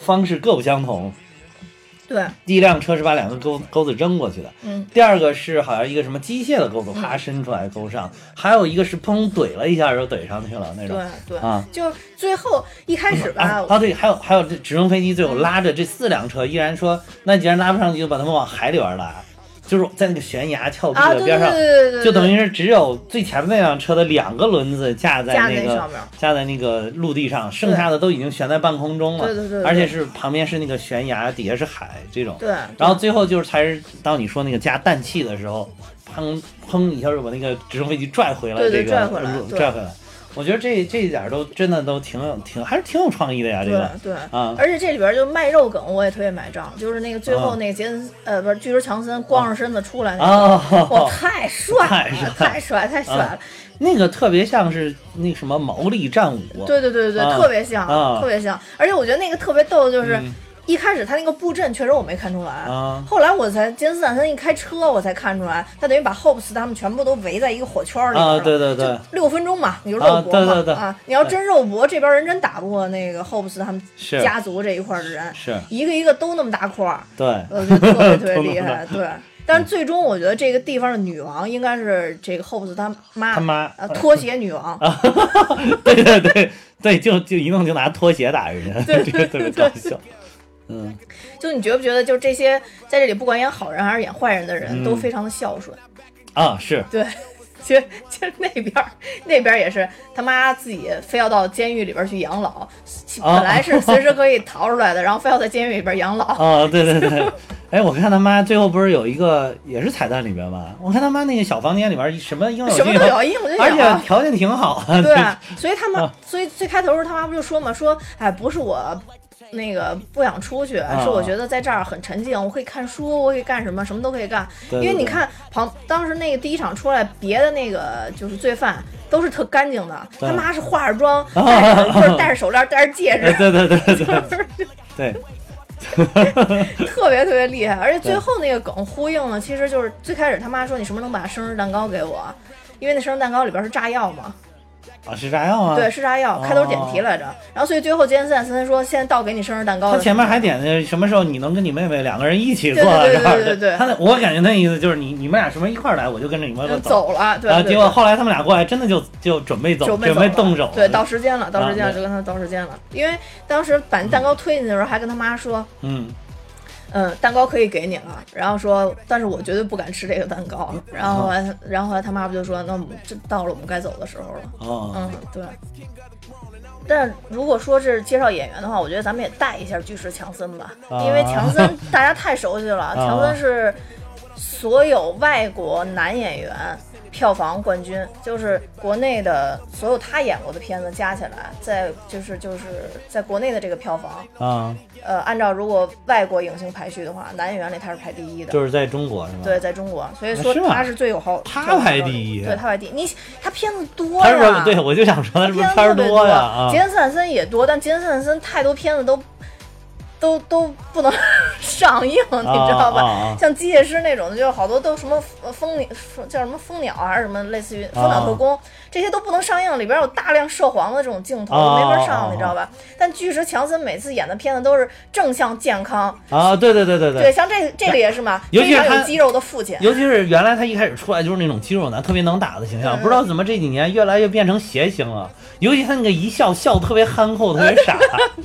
方式各不相同，对，第一辆车是把两个钩钩子扔过去的，嗯，第二个是好像一个什么机械的钩子，啪伸出来钩上，还有一个是砰怼了一下就怼上去了那种。对。对，啊。就最后一开始吧，啊啊对，还有还有这直升飞机最后拉着这四辆车，依然说那既然拉不上去，就把他们往海里边拉，就是在那个悬崖峭壁的边上，对对对，就等于是只有最前面那辆车的两个轮子架在那个架在那个陆地上，剩下的都已经悬在半空中了。对对对对而且是旁边是那个悬崖，底下是海这种。对，然后最后就是才是当你说那个加氮气的时候，砰砰一下就把那个直升飞机拽回来，这个拽回来拽回来。我觉得这这一点都真的都挺有挺还是挺有创意的呀，这个。对，啊。而且这里边就卖肉梗，我也特别买账，就是那个最后啊那个杰森呃不是巨石强森光着身子出来那个，啊，哇太帅太了，帅太帅太帅了，那个特别像是那什么毛利战舞，对对对对特别像啊。特别像，而且我觉得那个特别逗的就是嗯一开始他那个布阵确实我没看出来。啊后来我才杰森斯坦森一开车，我才看出来，他等于把 Hobbs 他们全部都围在一个火圈里边啊，对对对，六分钟嘛，你就肉啊搏嘛对对对啊！你要真肉搏，这边人真打不过那个 Hobbs 他们家族这一块儿的人，是，一个一个都那么大块儿，对，我觉得特别 特别厉害。对，但是最终我觉得这个地方的女王应该是这个 Hobbs 他妈，他妈呃，拖鞋女王。对对对对，就就一弄就拿拖鞋打人家，这个特别搞笑。嗯，就你觉不觉得，就这些在这里不管演好人还是演坏人的人嗯都非常的孝顺？啊是，对。其实，其实那边那边也是他妈自己非要到监狱里边去养老，本来是随时可以逃出来的，然后非要在监狱里边养老。啊对对对，哎，我看他妈最后不是有一个也是彩蛋里边吗？我看他妈那个小房间里边什么应有尽什么都有，应有尽而。且条件挺好啊。对，所以他们啊，所以最开头时候他妈不就说嘛，说哎，不是我那个不想出去，啊是我觉得在这儿很沉静，我可以看书，我可以干什么，什么都可以干。对对对因为你看旁当时那个第一场出来，别的那个就是罪犯都是特干净的，他妈是化着妆，戴着 就是戴着手链，戴着戒指，哎对对对对对 就是，特别特别厉害。而且最后那个梗呼应了，其实就是最开始他妈说你什么时候能把生日蛋糕给我？因为那生日蛋糕里边是炸药嘛，啊是炸药啊。对，是炸药，开头点题来着。然后所以最后杰森斯坦森说，现在到给你生日蛋糕了。他前面还点的什么时候你能跟你妹妹两个人一起坐对对对？对对对他那我感觉那意思就是你你们俩什么一块来，我就跟着你们就走。走了，对啊，对对。结果后来他们俩过来，真的就就准备走，准备准备动手。对，到时间了，到时间了，啊就跟他到时间了。因为当时把蛋糕推进去的时候，还跟他妈说，嗯嗯，蛋糕可以给你了，然后说，但是我绝对不敢吃这个蛋糕。然后后来，然后后来他妈不就说，那我们这到了我们该走的时候了。哦嗯，对。但如果说是介绍演员的话，我觉得咱们也带一下巨石强森吧，啊因为强森大家太熟悉了，强森是所有外国男演员票房冠军，就是国内的所有他演过的片子加起来，在就是就是在国内的这个票房，啊，呃，按照如果外国影星排序的话，男演员里他是排第一的。就是在中国是吧？对，，在中国，所以说他是最有好。他排第一对他排第一。你他片子多他是对，我就想说他是不是片儿多呀？啊杰，森斯坦森也多，但杰森斯坦森太多片子都都都不能 上映，你知道吧？啊啊啊像机械师那种的，就是好多都什么呃蜂鸟叫什么蜂鸟还是什么，类似于蜂鸟特工，这些都不能上映，里边有大量涉黄的这种镜头，啊没法上，啊你知道吧？但巨石强森每次演的片子都是正向健康，啊，对对对对对，对像这这个也是嘛，尤其是他肌肉的父亲。尤其是原来他一开始出来就是那种肌肉男，特别能打的形象，嗯不知道怎么这几年越来越变成谐星了。尤其他那个一笑，笑得特别憨厚，特别傻，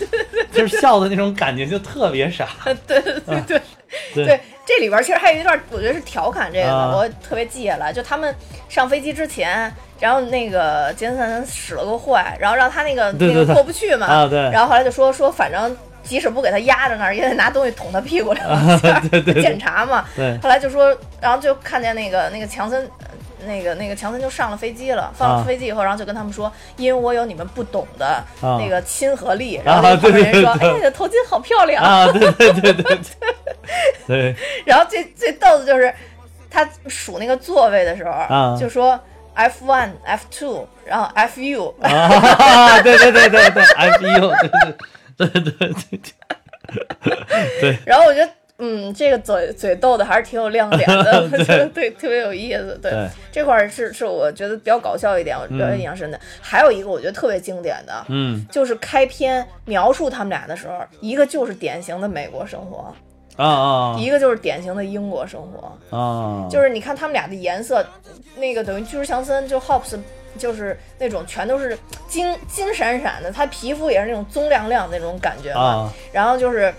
就是笑的那种感觉就特别傻。对对对对对。这里边其实还有一段，我觉得是调侃这个的，啊。我特别记下来。就他们上飞机之前，然后那个杰森使了个坏，然后让他那个那个过不去嘛，啊对。然后后来就说说，反正即使不给他压着那儿，也得拿东西捅他屁股两下，对对对。检查嘛。对。后来就说，然后就看见那个那个强森。那个那个强森就上了飞机了，放了啊。飞机以后，然后就跟他们说，因为我有你们不懂的啊。那个亲和力，然后那个对旁边人说，对。对哎，你的头巾好漂亮。啊，对对对对 对 对，然后最最逗的就是他数那个座位的时候，啊就说 F one、F two，然后 F U，啊，对对对对对，FU，对对对对对对，然后我觉得。嗯，这个嘴嘴逗的还是挺有亮点的，我觉得对特别有意思。对，对这块儿是是我觉得比较搞笑一点，我比较印象深的。还有一个我觉得特别经典的，嗯就是开篇描述他们俩的时候，一个就是典型的美国生活，啊啊一个就是典型的英国生活，啊，就是你看他们俩的颜色，那个等于巨石强森就 Hops 就是那种全都是金金闪闪的，他皮肤也是那种棕亮亮的那种感觉嘛。啊。然后就是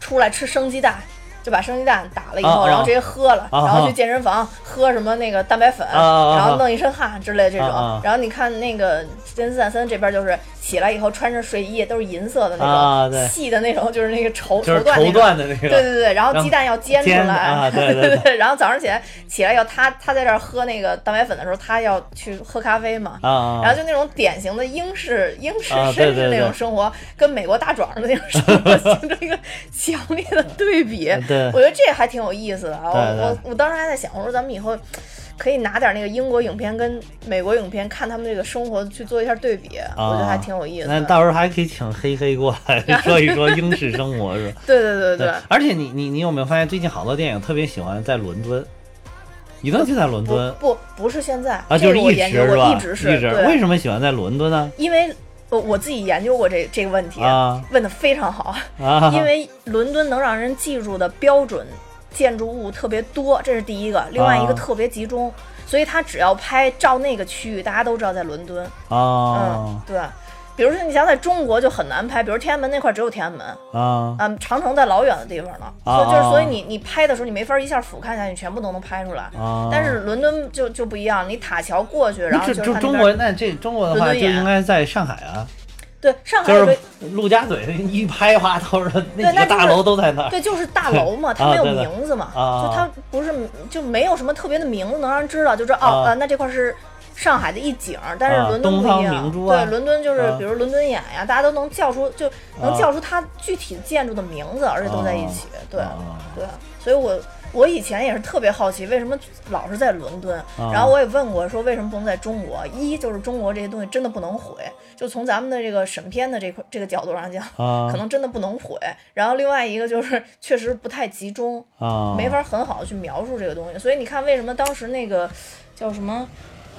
出来吃生鸡蛋，就把生鸡蛋打了以后，然后直接喝了，啊然后去健身房喝什么那个蛋白粉，然后弄一身汗之类的这种。然后你看那个杰森斯坦森这边就是起来以后穿着睡衣都是银色的那种、啊细的那种，就是那个绸绸缎的那个，对对对，然后鸡蛋要煎出来，啊对对 对。对然后早上起来起来要他他在这儿喝那个蛋白粉的时候，他要去喝咖啡嘛，啊啊，然后就那种典型的英式英式啊绅士那种生活，跟美国大壮的那种生活 形成一个强烈的对比。对。我觉得这还挺有意思的我我我当时还在想，我说咱们以后可以拿点那个英国影片跟美国影片，看他们这个生活去做一下对比，我觉得还挺有意思的。那到时候还可以请黑黑过来 说一说英式生活，是吧？对对对对，而且你你你有没有发现，最近好多电影特别喜欢在伦敦，一定就在伦敦不不不是现在啊，就是一这个我研直是吧？究过一直是对为什么喜欢在伦敦呢？因为我我自己研究过这这个问题，啊问的非常好。啊，因为伦敦能让人记住的标准建筑物特别多，这是第一个。另外一个啊特别集中，所以他只要拍照那个区域，大家都知道在伦敦。嗯啊，对。比如说，你想在中国就很难拍，比如天安门那块只有天安门，啊嗯，长城在老远的地方呢，啊所以就是啊所以你你拍的时候你没法一下俯瞰下去，全部都能拍出来。啊！但是伦敦就就不一样，你塔桥过去，然后这就是中国那这中国的话就伦敦眼应该在上海啊，对上海就是陆家嘴一拍哗都是那几大楼都在那儿。对，就是大楼嘛，它没有名字嘛，啊就它不是就没有什么特别的名字能让人知道，就是哦，啊呃，那这块是上海的一景儿，但是啊伦敦不一样，对，伦敦就是啊比如伦敦眼呀，大家都能叫出，就能啊叫出它具体建筑的名字，而且都在一起，对啊对，所以我。我以前也是特别好奇，为什么老是在伦敦？啊然后我也问过，说为什么不能在中国？一就是中国这些东西真的不能毁，就从咱们的这个审片的这块这个角度上讲，啊可能真的不能毁。然后另外一个就是确实不太集中，啊，没法很好的去描述这个东西。所以你看，为什么当时那个叫什么？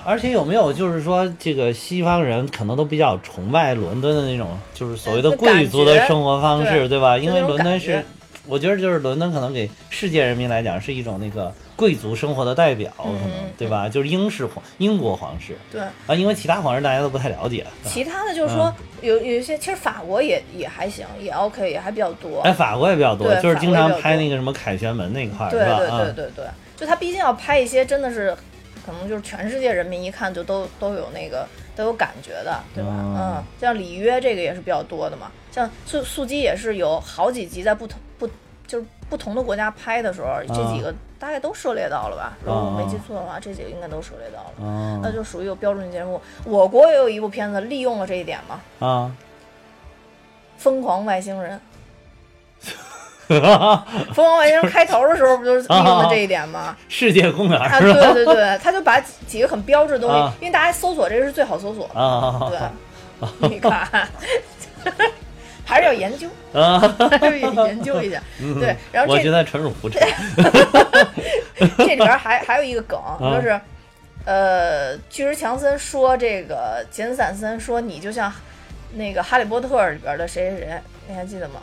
而且有没有就是说，这个西方人可能都比较崇拜伦敦的那种，就是所谓的呃贵族的生活方式，对对吧？因为伦敦是我觉得就是伦敦可能给世界人民来讲是一种那个贵族生活的代表，可能嗯对吧？就是英式皇英国皇室对，啊，因为其他皇室大家都不太了解。其他的就是说有有一些，其实法国也也还行，也 OK，也还比较多。哎，法国也比较多，就是经常拍那个什么凯旋门那块儿，对？对对啊，对对，就他毕竟要拍一些真的是，可能就是全世界人民一看就都都有那个都有感觉的，对吧？嗯嗯，像里约这个也是比较多的嘛，像速速激也是有好几集在不同不就是不同的国家拍的时候，这几个大概都涉猎到了吧？如果我没记错的话，这几个应该都涉猎到了。嗯那就属于有标准节目。我国也有一部片子利用了这一点嘛，啊，《疯狂外星人》。疯狂外星人开头的时候不就是利用了这一点吗？世界公园啊？对对对，他就把几几个很标志的东西，啊因为大家搜索这个是最好搜索的，啊对，你看，还是要研究，啊，还是研究一下，对。然后这我觉得纯属胡扯。这里边还还有一个梗，啊。就是，呃，巨石强森说这个杰森斯坦森说你就像那个《哈利波特》里边的谁谁谁，你还记得吗？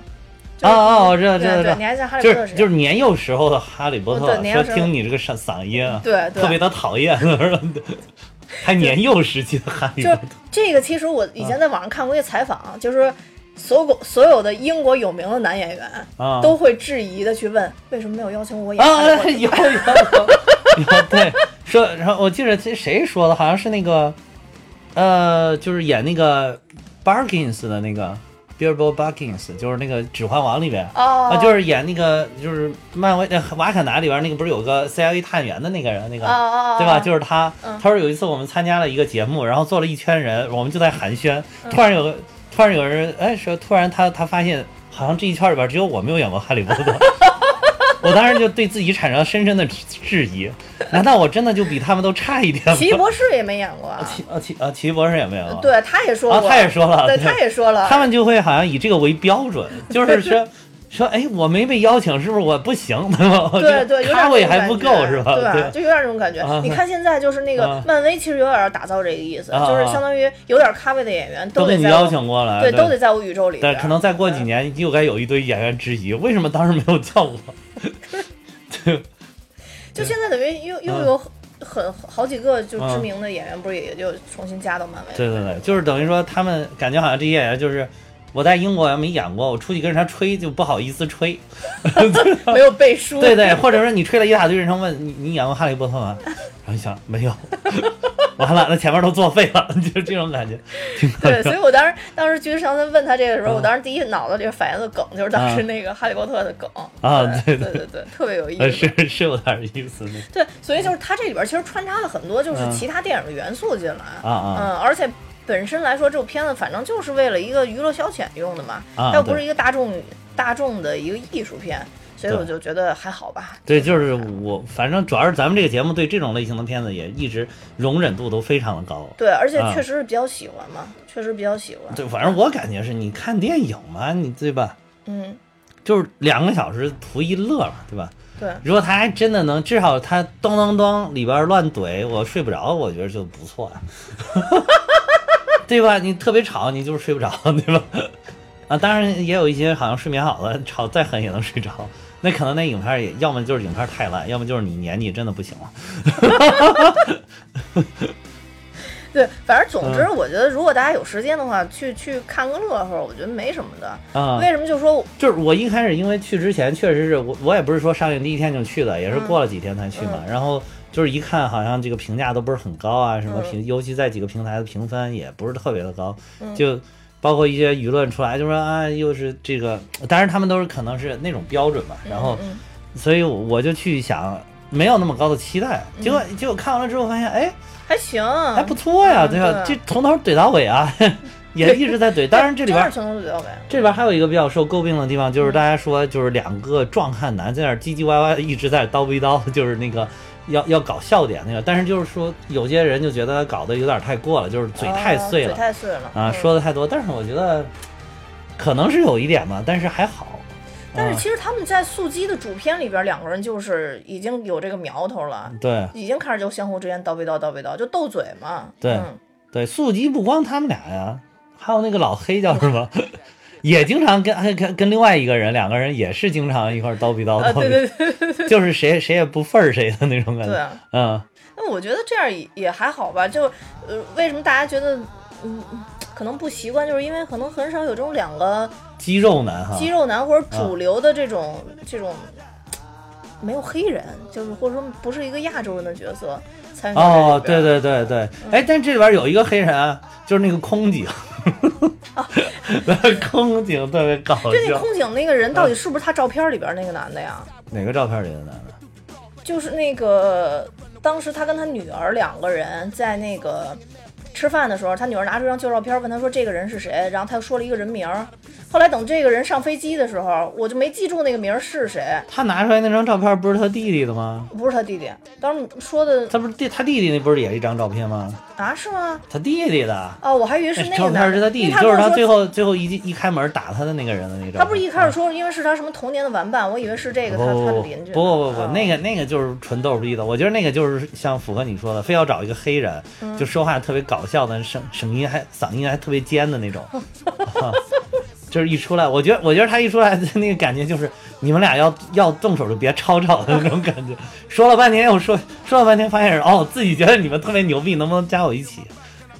就是啊啊我知道对知道知道。对，你还像哈利波特就是年幼时候的哈利波特，说听你这个嗓嗓音啊，对对。特别的讨厌，还年幼时期的哈利波特。这个，其实我以前在网上看过一个采访，就是所有所有的英国有名的男演员啊，都会质疑的去问，为什么没有邀请我演啊？有有有 有对说，然后我记得这谁说的，好像是那个呃，就是演那个 Barkins 的那个 Bilbo Barkins，就是那个《指环王》里边。哦，啊，就是演那个，就是漫威呃瓦坎达里边那个，不是有个 CIA 探员的那个人，那个，对吧？就是他嗯。他说有一次我们参加了一个节目，然后坐了一圈人，我们就在寒暄，嗯突然有个，突然有人，哎，说突然他他发现，好像这一圈里边只有我没有演过哈利波特。我当时就对自己产生了深深的质质疑，难道我真的就比他们都差一点吗？奇异博士也没演过啊。奇啊奇啊奇异博士也没有啊，对，他也说啊过，他也说了，对他也说了，他们就会好像以这个为标准，就是说，说哎我没被邀请，是不是我不行？对吧？对对，有点咖位还不够是吧？对，就有点这种感觉啊。你看现在就是那个啊漫威，其实有点打造这个意思，啊就是相当于有点咖位的演员都给你邀请过来，对，都得在我宇宙里边儿。但可能再过几年又该有一堆演员质疑，为什么当时没有叫我？对就现在等于又又嗯有很好几个就嗯知名的演员，不是也就重新加到漫威？对对对，就是等于说他们感觉好像这些演员就是我在英国要没演过，我出去跟人家吹就不好意思吹，没有背书。对对，或者说你吹了一大堆，人家问你你演过哈利波特吗？然后一想没有，完了那前面都作废了，就是这种感觉。对，所以我当时当时就是上次问他这个时候，啊。我当时第一脑子里反应的梗就是当时那个哈利波特的梗。啊对对对。对对，特别有意呃，思。是是有点意思。的对，所以就是他这里边其实穿插了很多就是嗯。其他电影的元素进来，啊啊。嗯，而且本身来说，这部片子反正就是为了一个娱乐消遣用的嘛，啊它又不是一个大众大众的一个艺术片，所以我就觉得还好吧。对，就是我，反正主要是咱们这个节目对这种类型的片子也一直容忍度都非常的高。对，而且啊确实是比较喜欢嘛，确实比较喜欢。对，反正我感觉是你看电影嘛，你对吧？嗯，就是两个小时图一乐嘛，对吧？对，如果他还真的能，至少他咚咚咚里边乱怼，我睡不着，我觉得就不错呀、对吧？你特别吵，你就是睡不着，对吧？啊，当然也有一些好像睡眠好的，吵再狠也能睡着。那可能那影片也要么就是影片太烂，要么就是你年纪真的不行了。对，反正总之，嗯我觉得如果大家有时间的话，去去看个乐呵，我觉得没什么的。啊、为什么就说就是我一开始因为去之前确实是我我也不是说上映第一天就去的，也是嗯过了几天才去嘛。然后就是一看好像这个评价都不是很高啊，什么嗯评，尤其在几个平台的评分也不是特别的高，就包括一些舆论出来就说啊又是这个，当然他们都是可能是那种标准吧。然后嗯所以我就去想没有那么高的期待，结果结果看完了之后发现哎还行，还不错呀，嗯对吧？对这从头怼到尾啊，也一直在怼。当然这里边。这边还有一个比较受诟病的地方，就是大家说就是两个壮汉男在那儿唧唧歪歪，一直在叨逼叨，就是那个要要搞笑点那个。但是就是说有些人就觉得搞得有点太过了，就是嘴太碎了哦嘴太碎了啊，嗯说的太多。但是我觉得可能是有一点吧，但是还好。啊但是其实他们在速激的主片里边，两个人就是已经有这个苗头了，对已经开始就相互之间叨逼叨叨逼叨，就斗嘴嘛。对嗯对，速激不光他们俩呀，还有那个老黑叫什么？也经常跟跟跟跟另外一个人，两个人也是经常一块儿叨逼叨啊，叨逼，对对对对就是谁谁也不份儿谁的那种感觉。对啊。嗯，那我觉得这样也也还好吧。就呃，为什么大家觉得嗯可能不习惯，就是因为可能很少有这种两个肌肉男哈，肌肉男或者啊主流的这种、这种。没有黑人，就是或者说不是一个亚洲人的角色参与哦，对对对对，哎，但这里边有一个黑人啊，就是那个空警，空警特别搞笑就那。空警那个人到底是不是他照片里边那个男的呀？哪个照片里的男的？就是那个当时他跟他女儿两个人在那个吃饭的时候，他女儿拿出一张旧照片，问他说这个人是谁，然后他又说了一个人名儿。后来等这个人上飞机的时候，我就没记住那个名儿是谁，他拿出来那张照片不是他弟弟的吗？不是他弟弟。当时说的他不是弟，他弟弟那不是也是一张照片吗？啊是吗？他弟弟的。哦，我还以为是那个男的，片是他弟弟，就是他最后最后一一开门打他的那个人的那个。他不是一开始说因为是他什么童年的玩伴，我以为是这个他不他的邻居。不不不不，哦那个那个就是纯逗逼的。我觉得那个就是像符合你说的，非要找一个黑人，嗯就说话特别搞笑的声声音还嗓音还特别尖的那种，啊就是一出来，我觉得我觉得他一出来的那个感觉就是你们俩要要动手就别吵吵的那种感觉。说了半天又说说了半天，发现是哦自己觉得你们特别牛逼，能不能加我一起？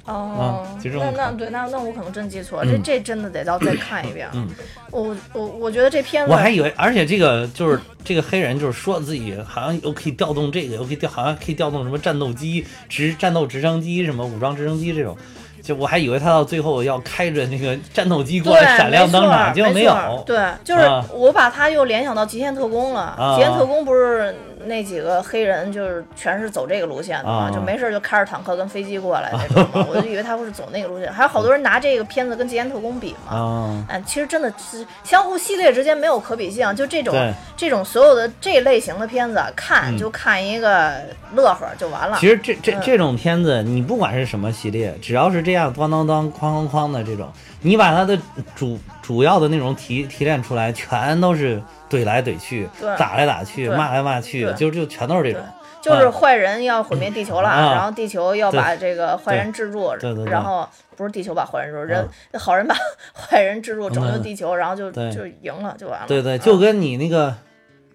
哦，那那对，那那我可能真记错了，嗯这这真的得到再看一遍。嗯，我我我觉得这片子我还以为，而且这个就是这个黑人，就是说自己好像又可以调动这个，又可以调，好像可以调动什么战斗机、直战斗直升机、什么武装直升机这种。就我还以为他到最后要开着那个战斗机过，来闪亮登场，结果没有。对，就是啊我把他又联想到《极限特工》了。啊极限特工》不是那几个黑人就是全是走这个路线的嘛，啊。就没事儿就开着坦克跟飞机过来 那种嘛，我就以为他会是走那个路线。还有好多人拿这个片子跟《极限特工》比嘛，啊，嗯，其实真的是相互系列之间没有可比性，就这种这种所有的这类型的片子啊，看就看一个乐呵就完了。其实这这嗯。这种片子，你不管是什么系列，只要是这样咣当当、哐哐哐的这种，你把它的主主要的内容提提炼出来，全都是怼来怼去对、打来打去、骂来骂去，就就全都是这种。就是坏人要毁灭地球了，啊。然后地球要把这个坏人制住，对。对对然后不是地球把坏人制住，人、好人把 坏人制住，拯救嗯。地球，然后就就赢了，就完了。对对，嗯。就跟你那个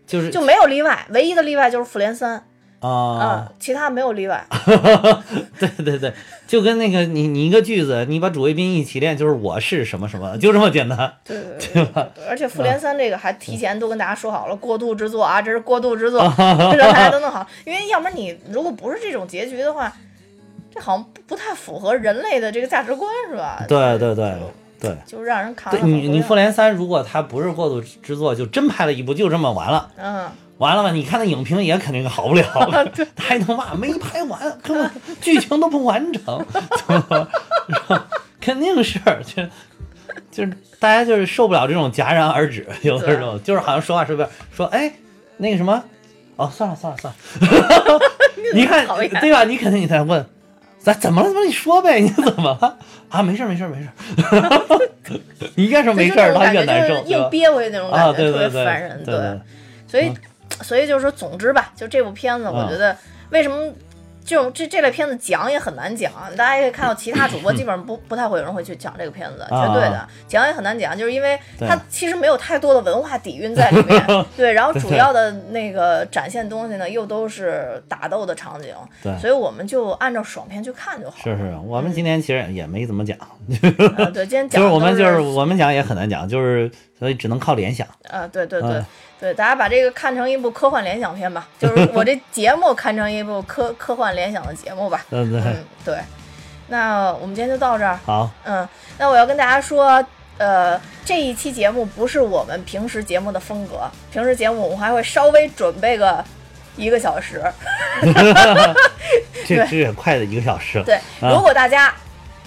就是就没有例外，唯一的例外就是复联三，啊啊，，其他没有例外。对对对，就跟那个你你一个句子，你把主谓宾一起练，就是我是什么什么，就这么简单。对对对 对对，而且复联三这个还提前都跟大家说好了，过渡之作啊，这是过渡之作，让大家都弄好。因为要不然你如果不是这种结局的话，这好像不不太符合人类的这个价值观，是吧？对对对对。就让人扛你，你复联三如果它不是过渡之作，就真拍了一部，就这么完了。嗯，完了吧？你看那影评也肯定好不了，他还能骂没拍完，根本剧情都不完整，肯定是就就是大家就是受不了这种戛然而止，有的时候就是好像说话说边说哎那个什么哦算了算了算了，你看对吧？你肯定你在问。咱怎么了？怎么你说呗？你怎么了？啊，没事儿没事儿没事儿。你越说没事儿，他越难受，硬？憋回去那种感啊，觉，特别对对对，烦人。对对，所以，所以就是说，总之吧，就这部片子，我嗯觉得为什么这种这这类片子讲也很难讲，大家也可以看到其他主播 基本上不不太会有人会去讲这个片子，绝对的啊讲也很难讲，就是因为对它其实没有太多的文化底蕴在里面，对，然后主要的那个展现东西呢又都是打斗的场景，对所以我们就按照爽片去看就好。是是，我们今天其实也没怎么讲，啊，对，今天讲 就是我们就是我们讲也很难讲，就是所以只能靠联想。啊，对对对、嗯对，大家把这个看成一部科幻联想片吧，就是我这 节目看成一部科科幻联想的节目吧。嗯对，嗯，对。那我们今天就到这儿。好，嗯，那我要跟大家说，呃，这一期节目不是我们平时节目的风格，平时节目我们还会稍微准备个一个小时。这对这也快的一个小时了。对，啊如果大家，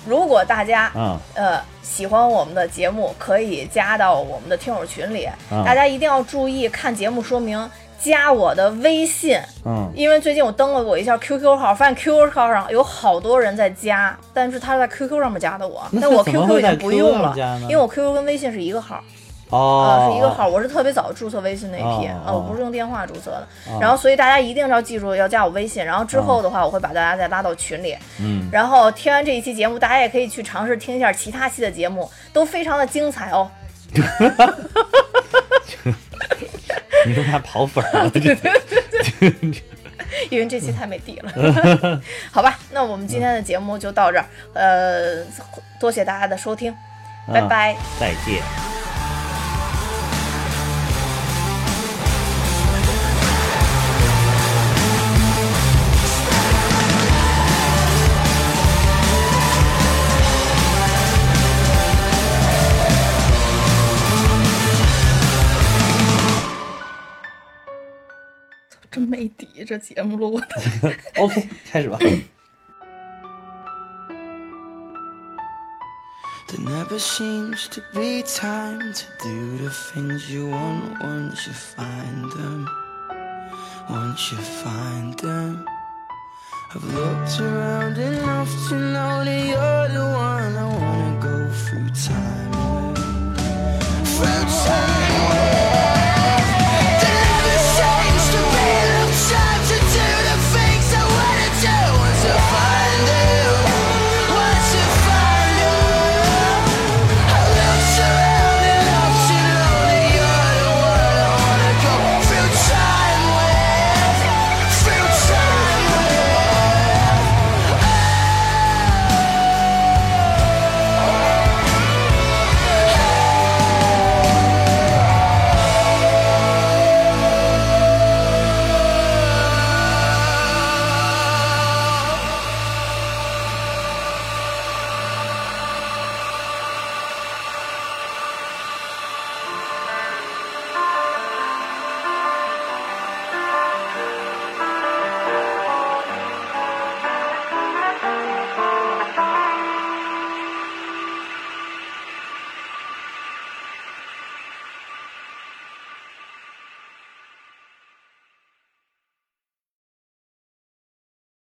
如果大家嗯，呃，喜欢我们的节目，可以加到我们的听友群里。嗯大家一定要注意看节目说明，加我的微信，嗯。因为最近我登了我一下 QQ 号，发现 QQ 号上有好多人在加，但是他是在 QQ 上面加的我，那但我 QQ 已经不用了因为我 QQ 跟微信是一个号。哦啊，，是一个号，我是特别早注册微信那一批哦啊，我不是用电话注册的。然后，所以大家一定要记住要加我微信。然后之后的话，我会把大家再拉到群里。嗯，然后听完这一期节目，大家也可以去尝试听一下其他期的节目，都非常的精彩哦。你说他跑粉儿了，这 因为这期太没底了，好吧？那我们今天的节目就到这儿，呃，多谢大家的收听，拜嗯拜。再见。没底，这节目录的。OK，开始吧。There never seems to be time to do the things you want once you find them. Once you find them, I've looked around enough to know that you're the one I wanna go through time with. Through time with.